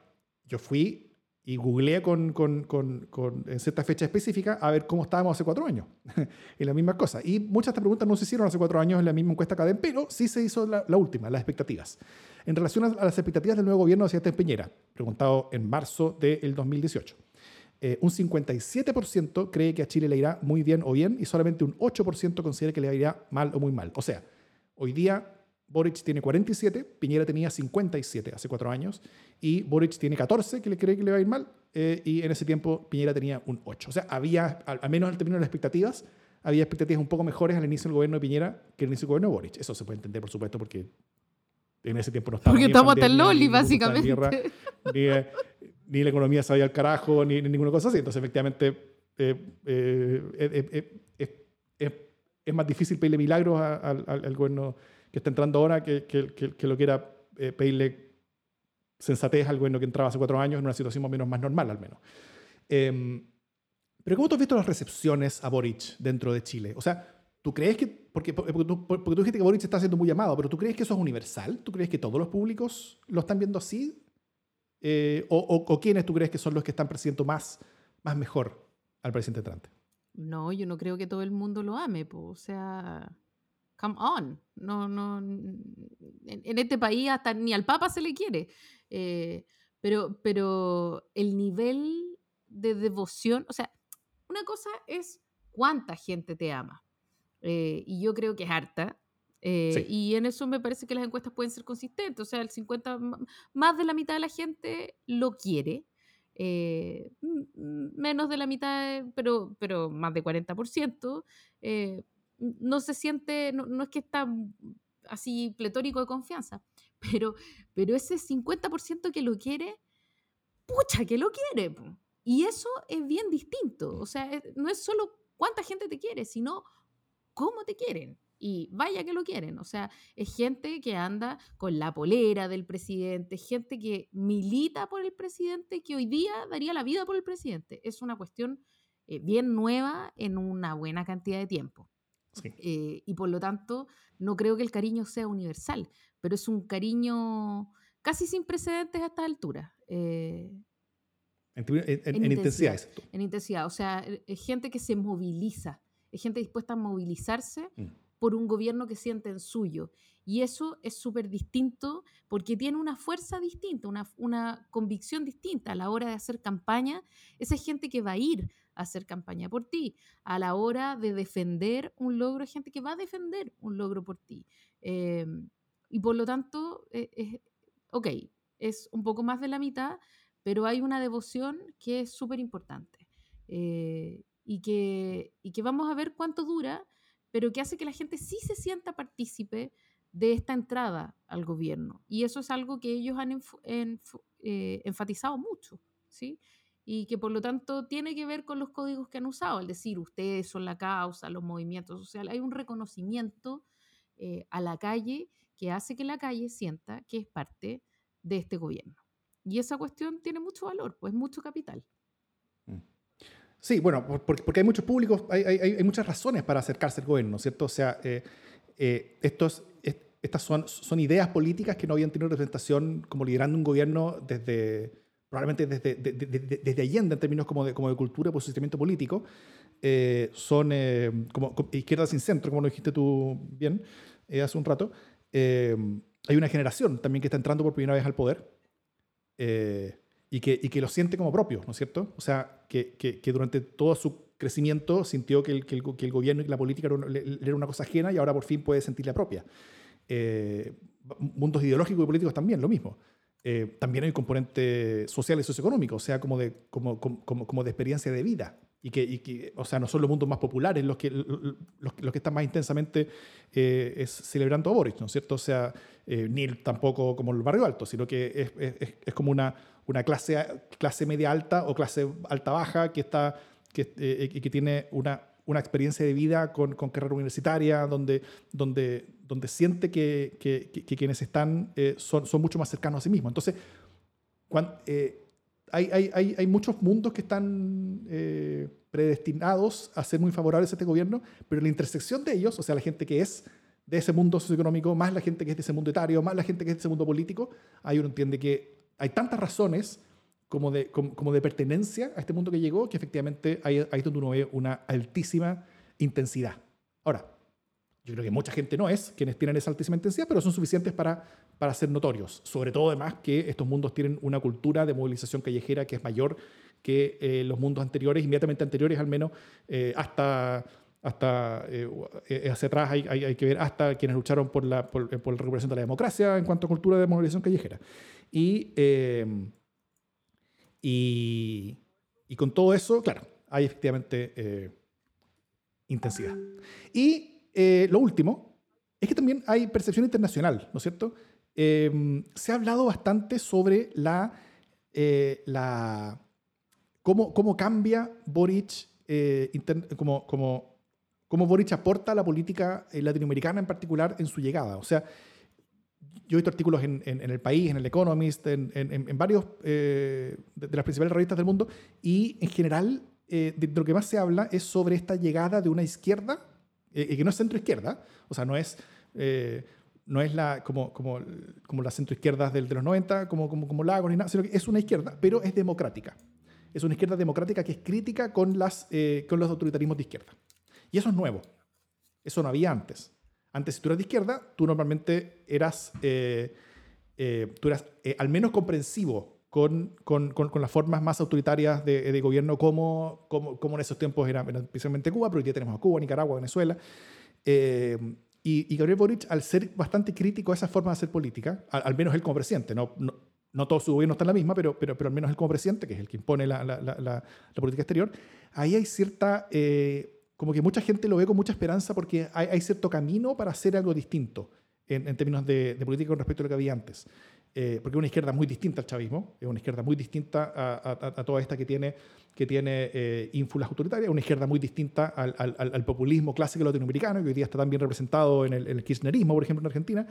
yo fui y googleé con, con, con, con, en cierta fecha específica a ver cómo estábamos hace cuatro años. y las mismas cosas. Y muchas de estas preguntas no se hicieron hace cuatro años en la misma encuesta Cadem, pero sí se hizo la, la, última, las expectativas. En relación a, las expectativas del nuevo gobierno de Sebastián Peñera, preguntado en marzo del 2018. Eh, un 57% cree que a Chile le irá muy bien o bien y solamente un 8% considera que le irá mal o muy mal. O sea, hoy día Boric tiene 47, Piñera tenía 57 hace cuatro años, y Boric tiene 14, que le cree que le va a ir mal, eh, y en ese tiempo Piñera tenía un 8. O sea, había, al, menos al término de las expectativas, había expectativas un poco mejores al inicio del gobierno de Piñera que al inicio del gobierno de Boric. Eso se puede entender, por supuesto, porque en ese tiempo no estaba.
Porque estamos hasta el Loli, básicamente.
ni, ni, la economía se había al carajo, ni, ninguna cosa así. Entonces, efectivamente, eh, eh, es más difícil pedirle milagros al, al gobierno que está entrando ahora que, que, que, lo quiera eh, pedirle sensatez al gobierno que entraba hace cuatro años en una situación más o menos más normal, al menos. Em, pero ¿cómo tú has visto las recepciones a Boric dentro de Chile? O sea, ¿tú crees que, porque, porque, porque tú dijiste que Boric está siendo muy llamado, pero ¿tú crees que eso es universal? ¿Tú crees que todos los públicos lo están viendo así? Eh, o, o, quiénes tú crees que son los que están presidiendo más, más mejor al presidente Trump?
No, yo no creo que todo el mundo lo ame, o sea, come on. No, no, en, este país hasta ni al Papa se le quiere. Eh, pero, pero el nivel de devoción, o sea, una cosa es cuánta gente te ama. Eh, y yo creo que es harta. Eh, y en eso me parece que las encuestas pueden ser consistentes. O sea, el 50, más de la mitad de la gente lo quiere. Menos de la mitad, pero, pero más de 40%, no se siente, no, es que está así pletórico de confianza, pero, pero ese 50% que lo quiere, pucha, que lo quiere. Y eso es bien distinto. O sea, no es solo cuánta gente te quiere, sino cómo te quieren. Y vaya que lo quieren. O sea, es gente que anda con la polera del presidente, gente que milita por el presidente, que hoy día daría la vida por el presidente. Es una cuestión eh, bien nueva en una buena cantidad de tiempo. Eh, y por lo tanto, no creo que el cariño sea universal, pero es un cariño casi sin precedentes a esta altura.
Eh, en, intensidad.
En intensidad. O sea, es gente que se moviliza, es gente dispuesta a movilizarse mm. Por un gobierno que sienten suyo. Y eso es súper distinto porque tiene una fuerza distinta, una, una convicción distinta a la hora de hacer campaña. Esa es gente que va a ir hacer campaña por ti. A la hora de defender un logro, gente que va a defender un logro por ti. Em, y por lo tanto, eh, ok, es un poco más de la mitad, pero hay una devoción que es súper importante. Eh, y, que, y que vamos a ver cuánto dura, pero que hace que la gente sí se sienta partícipe de esta entrada al gobierno. Y eso es algo que ellos han eh, enfatizado mucho, ¿sí? y que por lo tanto tiene que ver con los códigos que han usado, es decir, ustedes son la causa, los movimientos sociales, hay un reconocimiento eh, a la calle que hace que la calle sienta que es parte de este gobierno. Y esa cuestión tiene mucho valor, pues mucho capital.
Sí, bueno, porque, hay muchos públicos, hay, hay, muchas razones para acercarse al gobierno, ¿cierto? O sea, eh, eh, estos, estas son, son ideas políticas que no habían tenido representación como liderando un gobierno desde probablemente desde, desde Allende en términos como de, como de cultura posicionamiento político, eh, son eh, como, izquierda sin centro, como lo dijiste tú bien eh, hace un rato. hay una generación también que está entrando por primera vez al poder y, que, y que lo siente como propio, ¿no es cierto? O sea, que, que, durante todo su crecimiento sintió que el, que el, que el gobierno y la política era una, cosa ajena y ahora por fin puede sentir la propia. mundos ideológicos y políticos también, lo mismo. Eh, también hay un componente social y socioeconómico, o sea, como de, como, como, como de experiencia de vida. Y que, y que, o sea, no son los mundos más populares los que, los, los que están más intensamente eh, es celebrando a Boris, ¿no es cierto? O sea, eh, ni tampoco como el barrio alto, sino que es, es, es como una, una clase, clase media alta o clase alta-baja que, está, que, eh, que tiene una, una experiencia de vida con, con carrera universitaria, donde, donde, donde siente que, que, quienes están eh, son, son, mucho más cercanos a sí mismos. Entonces, cuando, eh, hay, hay, hay, muchos mundos que están eh, predestinados a ser muy favorables a este gobierno, pero la intersección de ellos, o sea, la gente que es de ese mundo socioeconómico, más la gente que es de ese mundo etario, más la gente que es de ese mundo político, ahí uno entiende que hay tantas razones como de, como, de pertenencia a este mundo que llegó que efectivamente ahí, ahí es donde uno ve una altísima intensidad. Ahora, yo creo que mucha gente no es quienes tienen esa altísima intensidad, pero son suficientes para, para ser notorios. Sobre todo, además, que estos mundos tienen una cultura de movilización callejera que es mayor que eh, los mundos anteriores, inmediatamente anteriores al menos, eh, hasta, hasta eh, hacia atrás hay, hay, que ver hasta quienes lucharon por la, por, la recuperación de la democracia en cuanto a cultura de movilización callejera. Y, y, y, con todo eso, claro, hay efectivamente intensidad. Y eh, lo último es que también hay percepción internacional, ¿no es cierto? Em, se ha hablado bastante sobre la, eh, la cómo, cómo, cambia Boric, eh, cómo, cómo, cómo, Boric aporta a la política latinoamericana en particular en su llegada. O sea, yo he visto artículos en, en, El País, en El Economist, en, en varios de, de, las principales revistas del mundo, y en general de lo que más se habla es sobre esta llegada de una izquierda eh, que no es centro-izquierda, o sea, no es, eh, no es la, como, como, como las centro-izquierdas de los 90, como, como, como Lagos, ni nada, sino que es una izquierda, pero es democrática. Es una izquierda democrática que es crítica con, las, eh, con los autoritarismos de izquierda. Y eso es nuevo. Eso no había antes. Antes, si tú eras de izquierda, tú normalmente eras, tú eras al menos comprensivo con, con, con, las formas más autoritarias de, de gobierno como, como, como, en esos tiempos era, especialmente Cuba, pero hoy día tenemos a Cuba, Nicaragua, Venezuela. Eh, y, Gabriel Boric, al ser bastante crítico a esa forma de hacer política, al, menos él como presidente, no, no, no, todo su gobierno está en la misma, pero, pero, pero al menos él como presidente, que es el que impone la, la, la, la política exterior, ahí hay cierta, eh, como que mucha gente lo ve con mucha esperanza porque hay, hay cierto camino para hacer algo distinto en, en términos de, de, política con respecto a lo que había antes. Eh, porque es una izquierda muy distinta al chavismo, es una izquierda muy distinta a, toda esta que tiene, que tiene eh, ínfulas autoritarias, una izquierda muy distinta al, al, populismo clásico latinoamericano, que hoy día está tan bien representado en el, kirchnerismo, por ejemplo, en Argentina,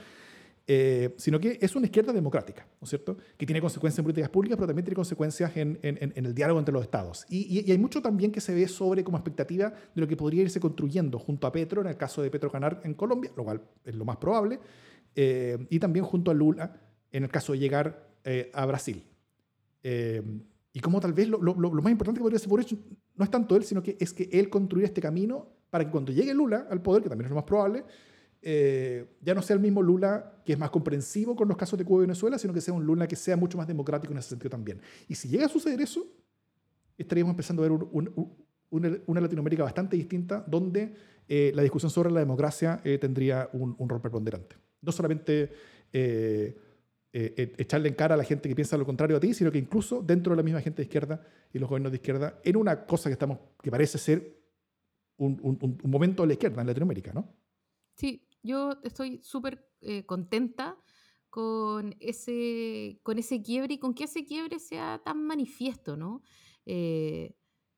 eh, sino que es una izquierda democrática, ¿no es cierto?, que tiene consecuencias en políticas públicas, pero también tiene consecuencias en, en, el diálogo entre los estados. Y, y, hay mucho también que se ve sobre como expectativa de lo que podría irse construyendo junto a Petro, en el caso de Petro ganar en Colombia, lo cual es lo más probable, y también junto a Lula en el caso de llegar eh, a Brasil. Eh, y como tal vez lo, lo, lo, más importante que podría ser Boric no es tanto él, sino que es que él construya este camino para que cuando llegue Lula al poder, que también es lo más probable, eh, ya no sea el mismo Lula que es más comprensivo con los casos de Cuba y Venezuela, sino que sea un Lula que sea mucho más democrático en ese sentido también. Y si llega a suceder eso, estaríamos empezando a ver una, una, Latinoamérica bastante distinta, donde la discusión sobre la democracia tendría un, rol preponderante. No solamente eh, eh, echarle en cara a la gente que piensa lo contrario a ti, sino que incluso dentro de la misma gente de izquierda y los gobiernos de izquierda, en una cosa que, estamos, que parece ser un, un, un momento de la izquierda en Latinoamérica, ¿no?
Sí, yo estoy súper eh, contenta con ese, con ese quiebre y con que ese quiebre sea tan manifiesto, ¿no?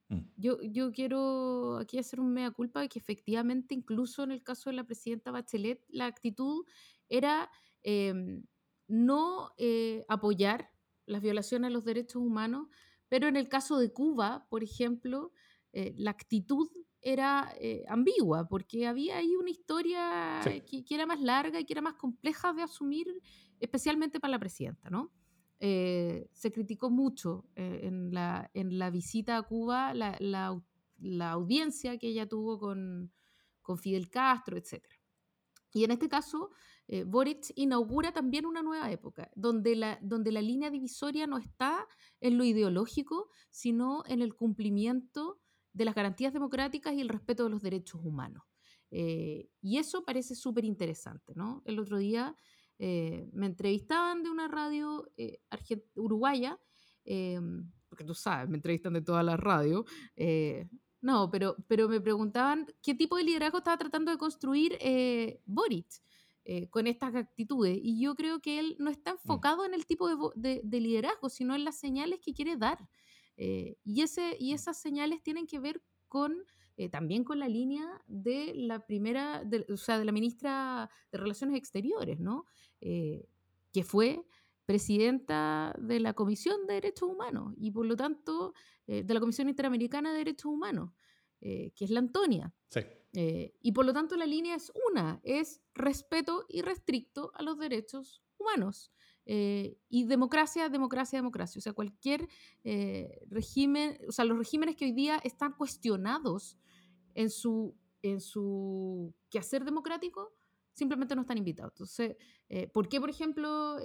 Mm. yo, yo quiero aquí hacer un mea culpa de que efectivamente, incluso en el caso de la presidenta Bachelet, la actitud era em, no eh, apoyar las violaciones a los derechos humanos, pero en el caso de Cuba, por ejemplo, eh, la actitud era eh, ambigua, porque había ahí una historia que, era más larga y que era más compleja de asumir, especialmente para la presidenta, ¿no? se criticó mucho en, la, en, la, visita a Cuba la, la, audiencia que ella tuvo con, con Fidel Castro, etc. Y en este caso, eh, Boric inaugura también una nueva época, donde la, donde la línea divisoria no está en lo ideológico, sino en el cumplimiento de las garantías democráticas y el respeto de los derechos humanos. Eh, y eso parece súper interesante. ¿no? El otro día eh, me entrevistaban de una radio uruguaya, porque tú sabes, me entrevistan de todas las radios. no, pero, pero me preguntaban qué tipo de liderazgo estaba tratando de construir Boric. Eh, con estas actitudes. Y yo creo que él no está mm. enfocado en el tipo de, liderazgo, sino en las señales que quiere dar. Eh, y, ese, y mm. esas señales tienen que ver con eh, también con la línea de la primera, o sea, de la ministra de Relaciones Exteriores, ¿no? que fue presidenta de la Comisión de Derechos Humanos y por lo tanto de la Comisión Interamericana de Derechos Humanos, que es la Antonia.
Sí.
Eh, y por lo tanto la línea es una, es respeto irrestricto a los derechos humanos. Eh, y democracia, democracia, democracia. O sea, cualquier eh, régimen, o sea, los regímenes que hoy día están cuestionados en su, en su quehacer democrático, simplemente no están invitados. Entonces, eh, ¿por qué, por ejemplo,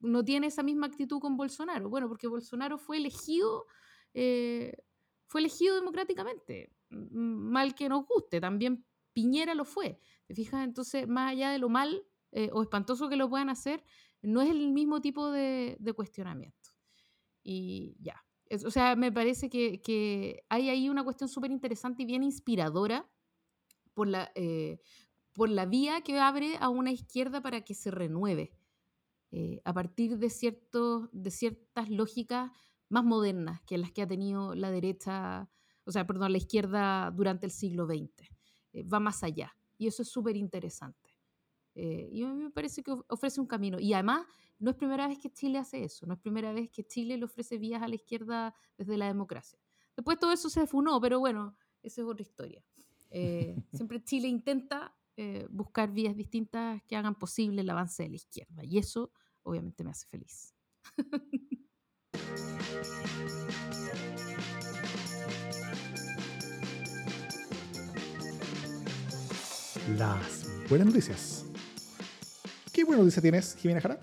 no tiene esa misma actitud con Bolsonaro? Bueno, porque Bolsonaro fue elegido, fue elegido democráticamente, mal que nos guste, también Piñera lo fue. ¿Te fijas? Entonces, más allá de lo mal o espantoso que lo puedan hacer, no es el mismo tipo de, cuestionamiento. Y ya. o sea, me parece que, hay ahí una cuestión súper interesante y bien inspiradora por la, eh, por la vía que abre a una izquierda para que se renueve eh, a partir de, ciertos, de ciertas lógicas más modernas que las que ha tenido la derecha, o sea, perdón, la izquierda durante el siglo XX. Eh, va más allá. Y eso es súper interesante. Eh, y a mí me parece que ofrece un camino. Y además, no es primera vez que Chile hace eso, no es primera vez que Chile le ofrece vías a la izquierda desde la democracia. Después todo eso se defunó, pero bueno, esa es otra historia. Eh, siempre Chile intenta eh, buscar vías distintas que hagan posible el avance de la izquierda. Y eso obviamente me hace feliz.
Las buenas noticias. ¿Qué buena noticia tienes, Jimena Jara?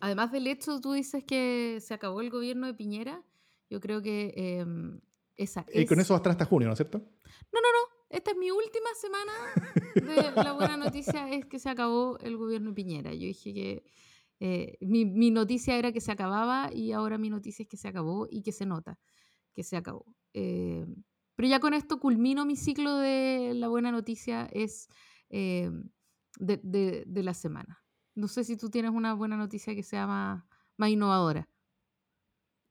Además del hecho, tú dices que se acabó el gobierno de Piñera. Yo creo que em, esa
Y con eso va a estar hasta junio, ¿no es cierto?
No, no, no. Esta es mi última semana de la buena noticia, es que se acabó el gobierno de Piñera. Yo dije que eh, mi, mi, noticia era que se acababa y ahora mi noticia es que se acabó y que se nota que se acabó. Eh, pero ya con esto culmino mi ciclo de la buena noticia. Es eh, de, de, la semana. No sé si tú tienes una buena noticia que sea más, más innovadora.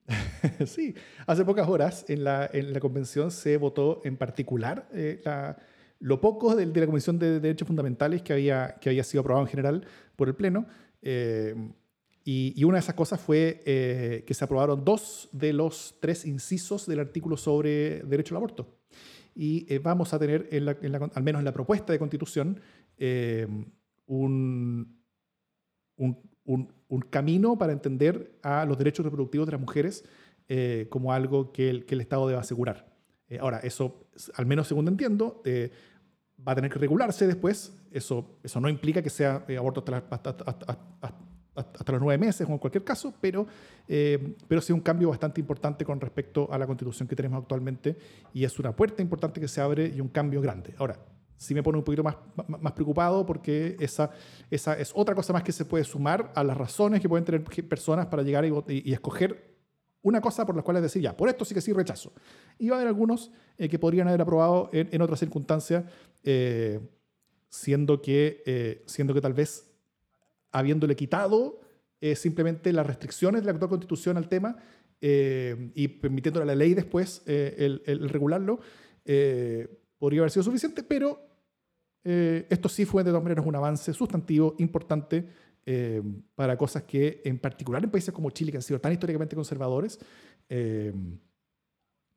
sí, hace pocas horas en la, en la, convención se votó en particular eh, la, lo poco de, de, la Comisión de Derechos Fundamentales que había, que había sido aprobado en general por el Pleno. Eh, y, y, una de esas cosas fue eh, que se aprobaron dos de los tres incisos del artículo sobre derecho al aborto. Y vamos a tener, en la, al menos en la propuesta de constitución, eh, un, un, camino para entender a los derechos reproductivos de las mujeres eh, como algo que el, que el, Estado debe asegurar. Eh, ahora, eso, al menos según entiendo, va a tener que regularse después. Eso, eso no implica que sea aborto hasta, hasta, los nueve meses o en cualquier caso, pero, pero sí un cambio bastante importante con respecto a la constitución que tenemos actualmente y es una puerta importante que se abre y un cambio grande. Ahora, sí me pone un poquito más, más preocupado porque esa, esa es otra cosa más que se puede sumar a las razones que pueden tener personas para llegar y, escoger una cosa por la cual decir, ya, por esto sí que sí rechazo. Y va a haber algunos eh, que podrían haber aprobado en, en otras circunstancias, eh, siendo, que, eh, siendo que tal vez habiéndole quitado simplemente las restricciones de la actual constitución al tema y permitiéndole a la ley después el, el, regularlo, podría haber sido suficiente, pero eh, esto sí fue de todas maneras un avance sustantivo importante eh, para cosas que, en particular en países como Chile, que han sido tan históricamente conservadores, eh,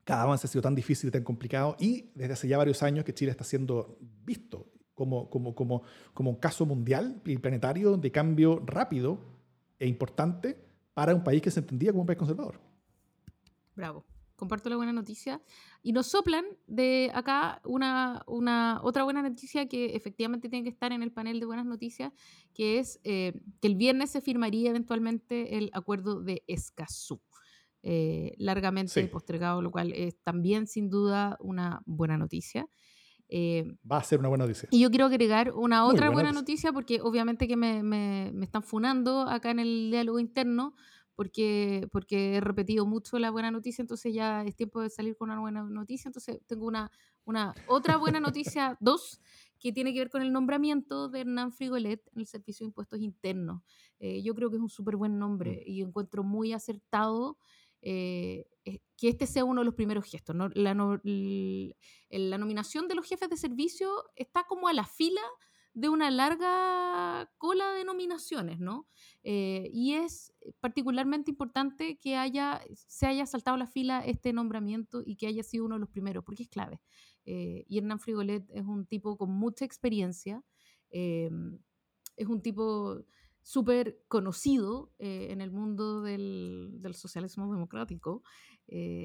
cada avance ha sido tan difícil y tan complicado, y desde hace ya varios años que Chile está siendo visto como, como, como, como un caso mundial y planetario de cambio rápido e importante para un país que se entendía como un país conservador.
Bravo comparto la buena noticia. Y nos soplan de acá una, una, otra buena noticia que efectivamente tiene que estar en el panel de buenas noticias, que es eh, que el viernes se firmaría eventualmente el acuerdo de Escazú. Eh, largamente postergado, lo cual es también sin duda una buena noticia.
Eh, Va a ser una buena noticia.
Y yo quiero agregar una otra buena, noticia. porque obviamente que me, me, me, están funando acá en el diálogo interno porque, porque he repetido mucho la buena noticia, entonces ya es tiempo de salir con una buena noticia. Entonces tengo una, una otra buena noticia, dos, que tiene que ver con el nombramiento de Hernán Frigolet en el Servicio de Impuestos Internos. Eh, yo creo que es un súper buen nombre mm. y encuentro muy acertado eh, eh, que este sea uno de los primeros gestos. La, la nominación de los jefes de servicio está como a la fila de una larga cola de nominaciones, ¿no? Eh, y es particularmente importante que haya, se haya saltado la fila este nombramiento y que haya sido uno de los primeros, porque es clave. Eh, y Hernán Frigolet es un tipo con mucha experiencia, eh, es un tipo súper conocido en el mundo del, socialismo democrático,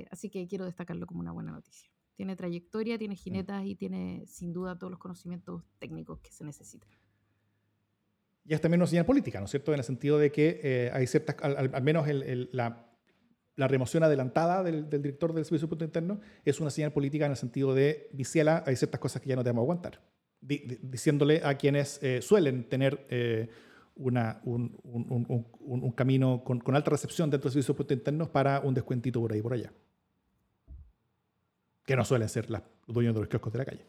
así que quiero destacarlo como una buena noticia. Tiene trayectoria, tiene jinetas y tiene sin duda todos los conocimientos técnicos que se necesitan.
Y es también una señal política, ¿no es cierto? En el sentido de que eh, hay ciertas, al, al- menos el- el- la, la remoción adelantada del, del director del Servicio Punto Interno es una señal política en el sentido de, Viciela, hay ciertas cosas que ya no te vamos a aguantar. Di- di- diciéndole a quienes eh, suelen tener eh, una, un, un- un- un- camino con, con alta recepción dentro del Servicio de Punto Interno para un descuentito por ahí por allá. Que no suelen ser las- los dueños de los kioscos de la calle.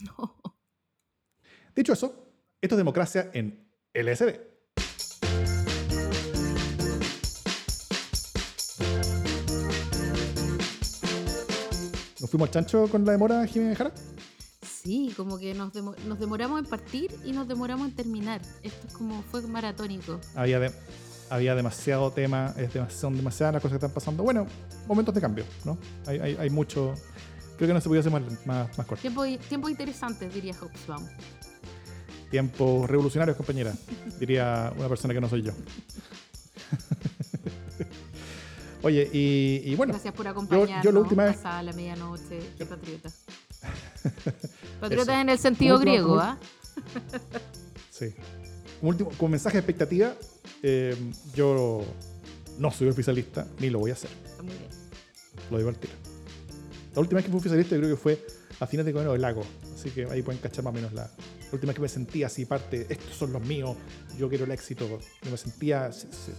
No.
Dicho eso, esto es democracia en LSD. ¿Nos fuimos al chancho con la demora, Jiménez Jara?
Sí, como que nos, demo- nos demoramos en partir y nos demoramos en terminar. Esto es como fue maratónico.
Había, de- había demasiado tema, es demasiado, son demasiadas las cosas que están pasando. Bueno, momentos de cambio, ¿no? Hay, hay, hay mucho. Creo que no se podía hacer más, más, más corto.
Tiempo, tiempo interesante, diría Hobsbawm.
Tiempos revolucionarios, compañera, diría una persona que no soy yo. Oye, y, y bueno,
Gracias por acompañarnos.
yo la última vez-
pasada la medianoche. Qué patriota. Patriota en el sentido griego, ¿ah?
Sí. Como, último, como mensaje de expectativa, eh, yo no soy oficialista ni lo voy a hacer.
Está muy bien.
Lo digo al tiro. La última vez que fui oficialista creo que fue a fines de Gobierno del Lago. Así que ahí pueden cachar más o menos la, la última vez que me sentía así parte, estos son los míos, yo quiero el éxito. Yo me sentía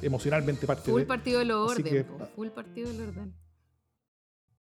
emocionalmente parte
Full
de...
partido del
Así
orden.
que-
Full partido del orden.